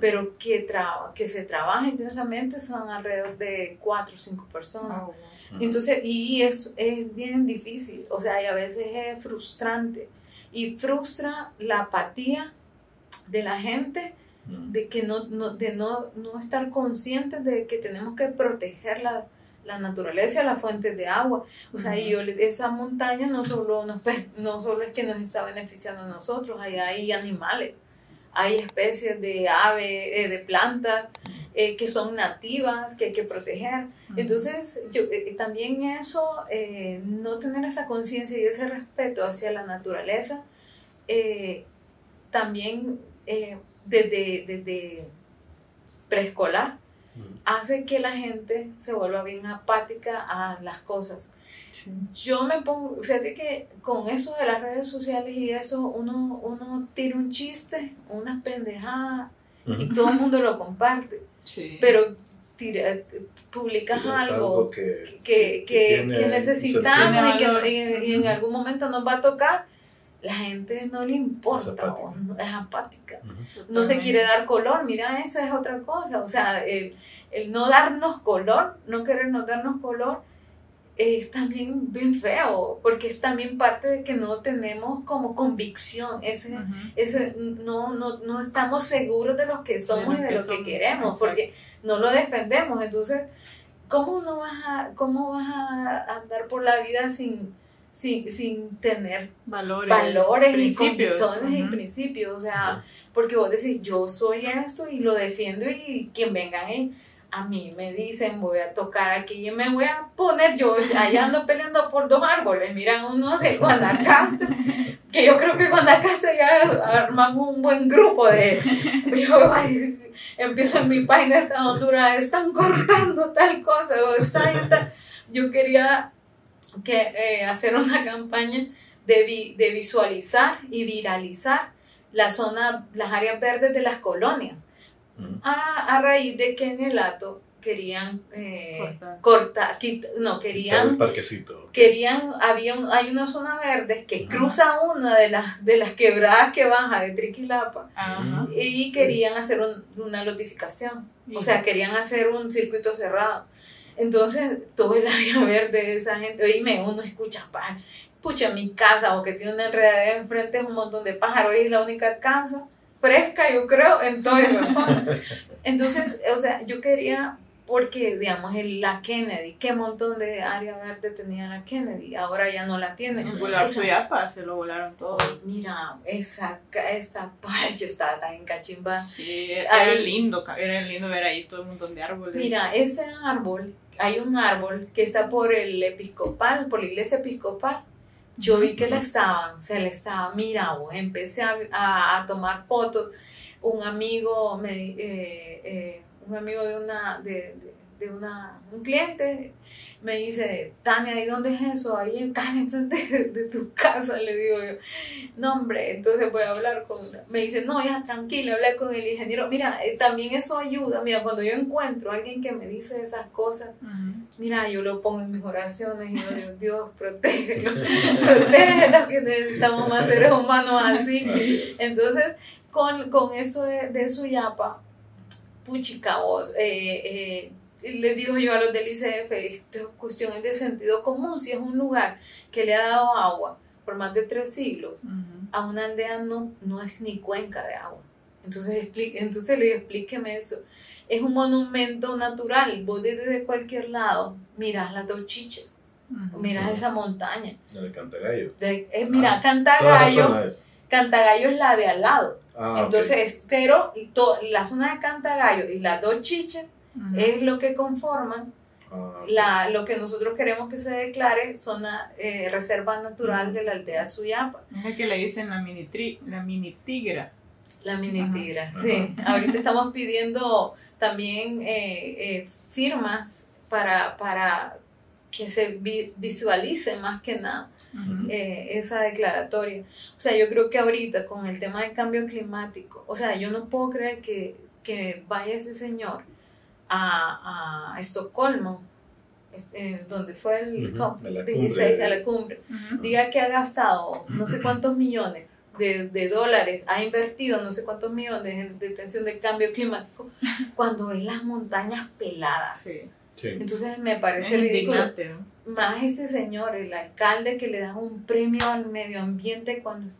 pero que, traba, que se trabaja intensamente son alrededor de cuatro o cinco personas. Oh, Entonces, y es, es bien difícil, o sea, y a veces es frustrante. Y frustra la apatía de la gente de que no, no, de no, no estar conscientes de que tenemos que proteger la, la naturaleza, las fuentes de agua. O sea, y yo, esa montaña no solo, nos, no solo es que nos está beneficiando a nosotros, ahí hay animales, hay especies de aves, eh, de plantas eh, que son nativas, que hay que proteger. Entonces, yo, eh, también eso, eh, no tener esa conciencia y ese respeto hacia la naturaleza, también desde, desde preescolar hace que la gente se vuelva bien apática a las cosas. Sí. Yo me pongo, fíjate que con eso de las redes sociales y eso, uno, uno tira un chiste, una pendejada y todo el mundo lo comparte, Sí. pero tira, publicas Es algo que, que, que, que necesitamos y que sentido. y- y en algún momento nos va a tocar, la gente no le importa, Es apática. o no- es apática. Ujú. No se quiere dar color, mira, eso es otra cosa. O sea, el, el no darnos color, no querernos darnos color, es también bien feo, porque es también parte de que no tenemos como convicción, ese, ese, no, no, no estamos seguros de lo que somos y de que lo que queremos, exacto. porque no lo defendemos. Entonces, ¿cómo no vas a, cómo vas a andar por la vida sin, sin, sin tener Valores, valores y principios. convicciones y Ujú. principios? O sea, porque vos decís, yo soy esto y lo defiendo y quien venga ahí, a mí me dicen, voy a tocar aquí y me voy a poner, yo allá ando peleando por dos árboles, mira uno de Guanacaste, que yo creo que Guanacaste ya armamos un buen grupo de, yo ay, empiezo en mi página esta Honduras, están cortando tal cosa, o está, está. yo quería que, eh, hacer una campaña de, vi- de visualizar y viralizar la zona, las áreas verdes de las colonias, Ujú. a, a raíz de que en el ato querían eh, Cortar. cortar, quit- no, querían el parquecito. querían, había un- hay una zona verde que cruza una de las, de las quebradas que baja de Triquilapa Ajá. y querían hacer un- una notificación, o sea, querían hacer un circuito cerrado. Entonces, todo el área verde de esa gente, oíme, uno escucha, pa, escucha mi casa o que tiene una enredadera enfrente, es un montón de pájaros y es la única casa fresca, yo creo, en toda esa zona. Entonces, o sea, yo quería, porque, digamos, el, la Kennedy, qué montón de área verde tenía la Kennedy, ahora ya no la tiene. Sea, Suyapa se lo volaron todo. Mira, esa, esa, ay, yo estaba tan encachimba. Sí, era Ahí- lindo, era lindo ver ahí todo un montón de árboles. Mira, ese árbol, hay un árbol que está por el episcopal, por la iglesia episcopal. Yo vi que le estaban, se le estaba, mira, vos, empecé a, a- a tomar fotos. Un amigo, me, eh, eh, un amigo de una, de, de- de una, un cliente, me dice, Tania, ¿y dónde es eso? Ahí en casa, enfrente de, de tu casa, le digo yo. No, hombre, entonces voy a hablar con, me dice, no, ya tranquila, hablé con el ingeniero. Mira, eh, también eso ayuda. Mira, cuando yo encuentro a alguien que me dice esas cosas, mira, yo lo pongo en mis oraciones y yo digo, Dios, protégelo, protege lo que necesitamos más seres humanos así. Así es. Entonces, con, con eso de, de Suyapa, puchica vos, eh, eh, le digo yo a los del ICF, esto es cuestiones de sentido común, si es un lugar que le ha dado agua por más de tres siglos, a una aldea no, no es ni cuenca de agua. Entonces, expli- entonces le digo, explíqueme eso. Es un monumento natural. Vos desde cualquier lado miras las dos chiches, Ujú. miras esa montaña. El cantagallo. De- eh, mira, Ah, Cantagallo. Cantagallo es la de al lado. Ah. Entonces, pero to- la zona de Cantagallo y las dos chiches Ujú. es lo que conforman Ah, la, lo que nosotros queremos que se declare zona eh, reserva natural de la aldea Suyapa. Es la que le dicen la mini, tri- la mini tigra. La mini Ajá. tigra, sí. Ahorita estamos pidiendo también eh, eh, firmas para, para que se vi- visualice más que nada eh, esa declaratoria. O sea, yo creo que ahorita con el tema del cambio climático, o sea, yo no puedo creer que, que vaya ese señor a, a Estocolmo, eh, donde fue el COP 26 a la cumbre, diga que ha gastado no sé cuántos millones de, de, dólares, ha invertido no sé cuántos millones en detención del cambio climático, cuando ve las montañas peladas. Sí. Entonces me parece ridículo. Más este señor, el alcalde que le da un premio al medio ambiente cuando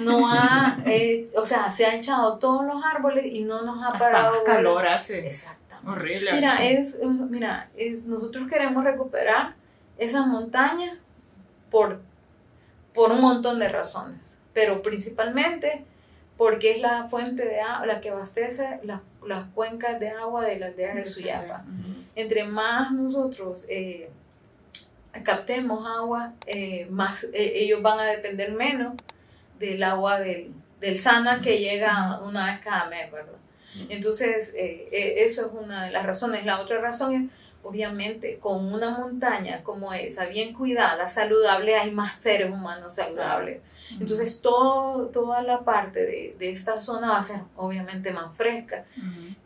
no ha, eh, o sea, se ha echado todos los árboles y no nos ha parado. Hasta calor hace. Exactamente. Horrible. Mira, es, mira, es, nosotros queremos recuperar esa montaña por, por un montón de razones, pero principalmente porque es la fuente de agua, la que abastece las, las cuencas de agua de la aldea de Suyapa. Entre más nosotros eh, captemos agua, eh, más eh, ellos van a depender menos del agua del, del Sana que llega una vez cada mes, ¿verdad? Entonces, eso es una de las razones. La otra razón es obviamente con una montaña como esa, bien cuidada, saludable, hay más seres humanos saludables. Entonces todo, toda la parte de, de, esta zona va a ser obviamente más fresca.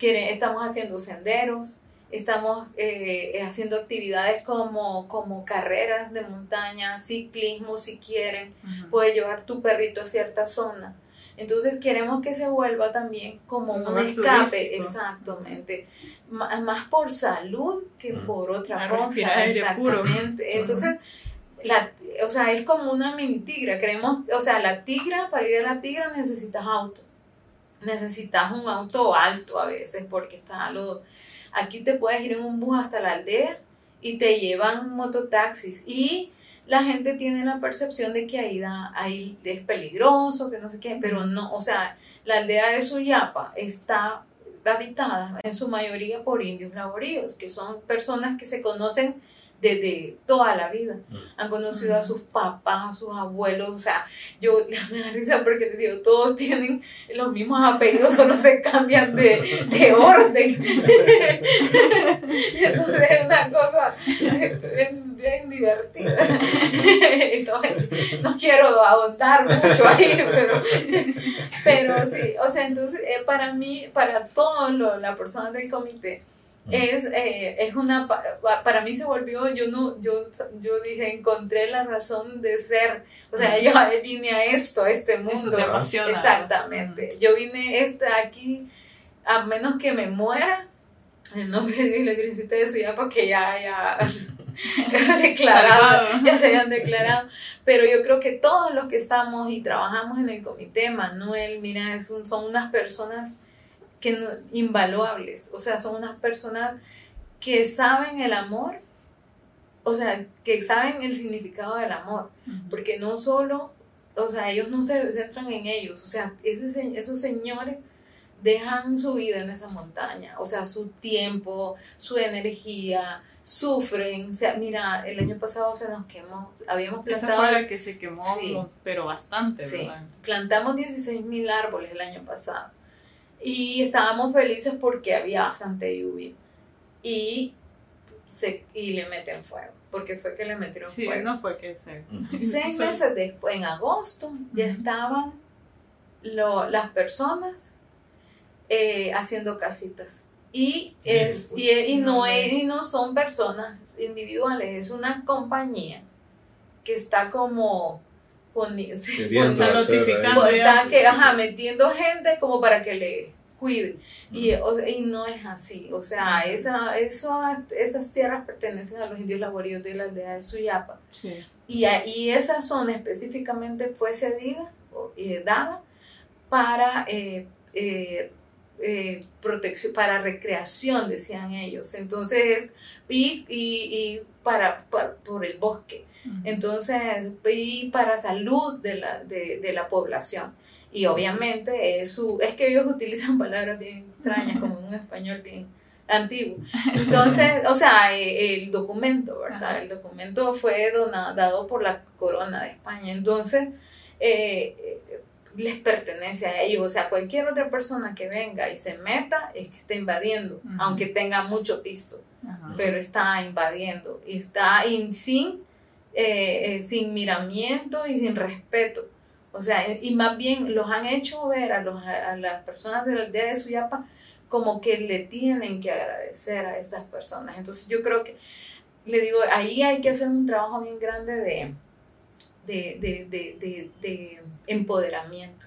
estamos haciendo senderos, estamos eh, haciendo actividades como, como carreras de montaña, ciclismo si quieren, puedes llevar tu perrito a cierta zona. Entonces queremos que se vuelva también como un escape, exactamente, más, por salud que por otra cosa, exactamente. Entonces, la, o sea, es como una mini tigra, creemos, o sea, la tigra, para ir a la tigra necesitas auto, necesitas un auto alto a veces porque está lo, aquí te puedes ir en un bus hasta la aldea y te llevan mototaxis. Y la gente tiene la percepción de que ahí, da, ahí es peligroso, que no sé qué, pero no, o sea, la aldea de Suyapa está habitada en su mayoría por indios laboríos, que son personas que se conocen desde toda la vida. Mm. Han conocido a sus papás, a sus abuelos, o sea, yo me da risa porque les digo, todos tienen los mismos apellidos, solo se cambian de, de orden. Entonces es una cosa bien, bien divertida. no, quiero ahondar mucho ahí, pero, pero sí, o sea, entonces eh, para mí, para todos las personas del comité, es, eh, es una, para mí se volvió, yo no, yo, yo dije, encontré la razón de ser, o sea, yo vine a esto, a este mundo. Exactamente, yo vine esta aquí, a menos que me muera, en nombre de la Virgencita de Suyapa, porque ya, ya, declarado, ya se habían declarado, pero yo creo que todos los que estamos y trabajamos en el comité, Manuel, mira, es son unas personas que invaluables, o sea, son unas personas que saben el amor, o sea, que saben el significado del amor, porque no solo, o sea, ellos no se centran en ellos, o sea, esos señores dejan su vida en esa montaña, o sea, su tiempo, su energía, sufren, o sea, mira, el año pasado se nos quemó, habíamos plantado... Esa fue que se quemó, pero bastante, sí. Plantamos 16 mil árboles el año pasado y estábamos felices porque había bastante lluvia. Y, se, y le meten fuego. Porque fue que le metieron sí, fuego. no fue que se... Seis meses después, en agosto, ya estaban lo, las personas eh, haciendo casitas. Y, es, y, y, no es, y no son personas individuales, es una compañía que está como notificando está que, ajá, metiendo gente como para que le cuide. Y, y no es así. O sea, esa, eso, esas tierras pertenecen a los indios laboríos de la aldea de Suyapa. Y, y esa zona específicamente fue cedida y dada para eh, eh, eh, protección, para recreación, decían ellos. Entonces, y, y, para, por el bosque. Entonces, y para salud de la, de, de la población. Y obviamente es, su, es que ellos utilizan palabras bien extrañas, como un español bien antiguo. Entonces, o sea, eh, el documento, ¿verdad? El documento fue donado, dado por la corona de España. Entonces, eh, les pertenece a ellos. O sea, cualquier otra persona que venga y se meta es que está invadiendo, aunque tenga mucho pisto, pero está invadiendo y está sin eh, eh, sin miramiento y sin respeto. O sea, y más bien los han hecho ver a, los, a las personas de la aldea de Suyapa como que le tienen que agradecer a estas personas. Entonces yo creo que, le digo, ahí hay que hacer un trabajo bien grande de, de, de, de, de empoderamiento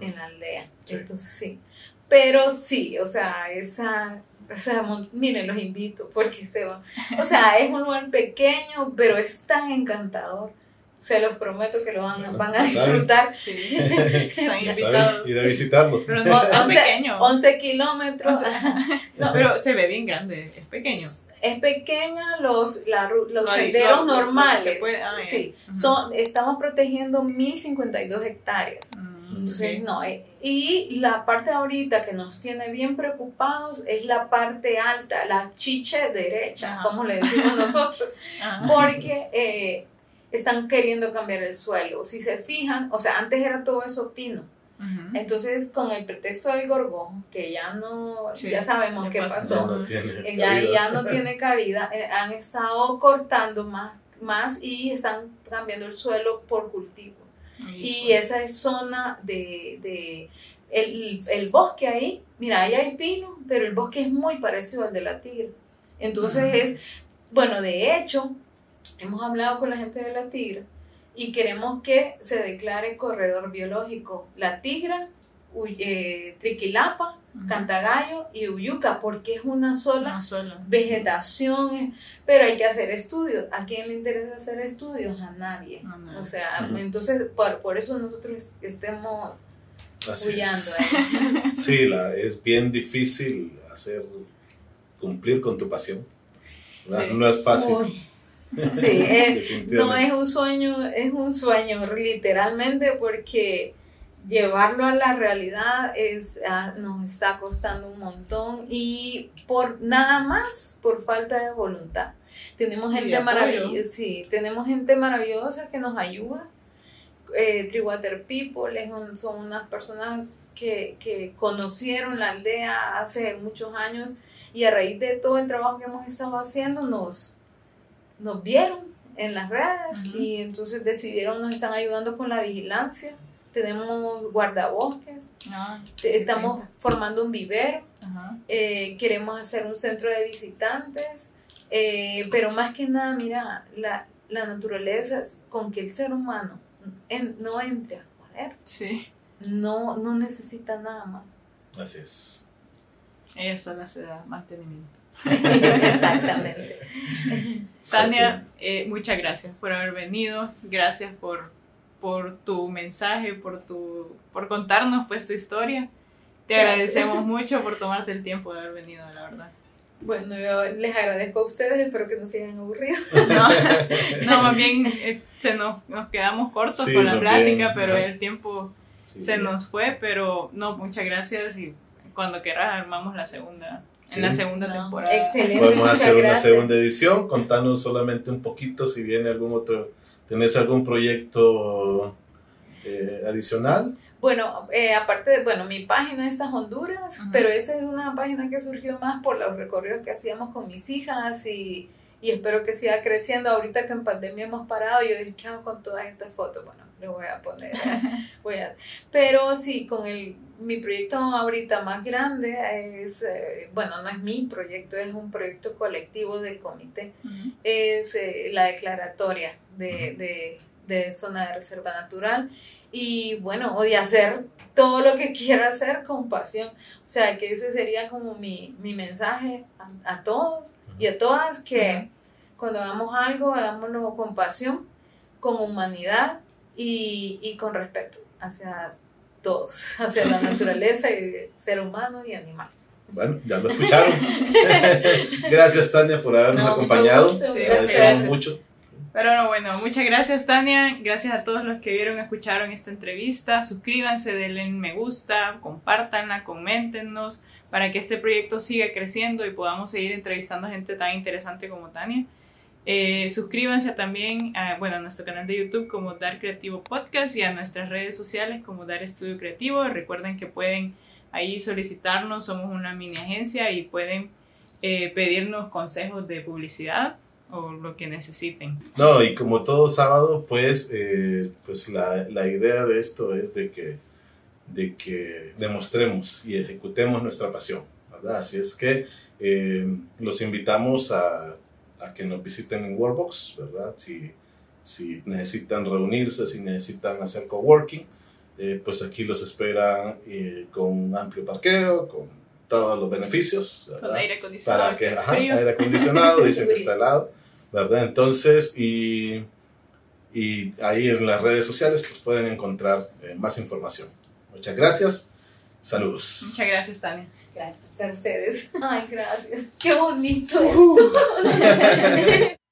en la aldea. Entonces sí. Pero sí, o sea, esa, o sea, miren, los invito porque se van. O sea, es un lugar pequeño, pero es tan encantador. Se los prometo que lo van, van a disfrutar. Sí. Están invitados. Y de visitarlos. Pero no, es 11, pequeño. 11 kilómetros. no, pero se ve bien grande, es pequeño. Es pequeña los, la, los senderos normales. Ah, sí, son, estamos protegiendo 1052 hectáreas. Mm. Entonces, no, eh, y la parte ahorita que nos tiene bien preocupados es la parte alta, la chiche derecha, como le decimos nosotros, porque eh, están queriendo cambiar el suelo. Si se fijan, o sea, antes era todo eso pino. Entonces, con el pretexto del gorgón, que ya no, ya sabemos qué pasó, eh, ya, ya, no tiene cabida, han estado cortando más, más y están cambiando el suelo por cultivo. Y esa es zona de, de el, el, bosque ahí, mira, ahí hay pino, pero el bosque es muy parecido al de la tigre. Entonces es, bueno, de hecho, hemos hablado con la gente de la tigre y queremos que se declare corredor biológico. La tigra, eh, Triquilapa, Cantagallo y Uyuca, porque es una sola, vegetación, pero hay que hacer estudios. ¿A quién le interesa hacer estudios? A nadie. O sea, entonces por, por, eso nosotros estemos huyendo. Sí, la, es bien difícil hacer cumplir con tu pasión. No es fácil. sí, eh, no es un sueño, es un sueño literalmente porque llevarlo a la realidad es, ah, nos está costando un montón y por nada más por falta de voluntad. Tenemos gente maravillosa, sí, tenemos gente maravillosa que nos ayuda. Eh, Triwater People son unas personas que, que conocieron la aldea hace muchos años y a raíz de todo el trabajo que hemos estado haciendo nos, nos vieron en las redes y entonces decidieron, nos están ayudando con la vigilancia tenemos guardabosques, ah, estamos formando un vivero, eh, queremos hacer un centro de visitantes, eh, pero más que nada, mira, la, la naturaleza es con que el ser humano no entre a joder, no, no necesita nada más. Así es. Ellas son las de mantenimiento. Sí, exactamente. Tania, eh, muchas gracias por haber venido, gracias por por tu mensaje, por, tu, por contarnos pues tu historia. Te agradecemos mucho por tomarte el tiempo de haber venido, la verdad. Bueno, yo les agradezco a ustedes, espero que no se hayan aburrido. No, más bien eh, se nos, nos, quedamos cortos con la plática, pero el tiempo se nos fue, pero no, muchas gracias y cuando quieras armamos la segunda. En la segunda temporada. Excelente. Podemos hacer una segunda edición, contanos solamente un poquito si viene algún otro ¿Tenés algún proyecto eh, adicional? Bueno, eh, aparte de, bueno, mi página es Honduras, pero esa es una página que surgió más por los recorridos que hacíamos con mis hijas y, y espero que siga creciendo. Ahorita que en pandemia hemos parado, yo dije, ¿qué hago con todas estas fotos? Bueno, le voy a poner, voy a, pero sí, con el, mi proyecto ahorita más grande es, eh, bueno, no es mi proyecto, es un proyecto colectivo del comité, es la declaratoria de, de, zona de reserva natural. Y bueno, o de hacer todo lo que quiera hacer con pasión. O sea, que ese sería como mi, mi mensaje a, todos y a todas que cuando hagamos algo, hagámoslo con pasión, con humanidad y, y con respeto hacia todos, hacia la naturaleza y ser humano y animal. Bueno, ya lo escucharon. gracias, Tania, por habernos acompañado. Agradecemos mucho. Pero bueno, muchas gracias Tania, gracias a todos los que vieron, escucharon esta entrevista, suscríbanse, denle me gusta, compártanla, coméntenos para que este proyecto siga creciendo y podamos seguir entrevistando a gente tan interesante como Tania. Eh, suscríbanse también a, bueno, a nuestro canal de YouTube como Dar Creativo Podcast y a nuestras redes sociales como Dar Estudio Creativo. Recuerden que pueden ahí solicitarnos, somos una mini agencia y pueden eh, pedirnos consejos de publicidad o lo que necesiten. No, y como todo sábado, pues, eh, pues la, la, idea de esto es de que, de que demostremos y ejecutemos nuestra pasión, ¿verdad? Así es que eh, los invitamos a, a, que nos visiten en Workbox, ¿verdad? Si, si necesitan reunirse, si necesitan hacer coworking, eh, pues aquí los espera eh, con un amplio parqueo, con todos los beneficios. ¿verdad? Con aire acondicionado. Para que, ajá, aire acondicionado, dicen que está helado, ¿verdad? Entonces, y, y ahí en las redes sociales pues pueden encontrar eh, más información. Muchas gracias. Saludos. Muchas gracias, Tania. Gracias a ustedes. Ay, gracias. Qué bonito esto.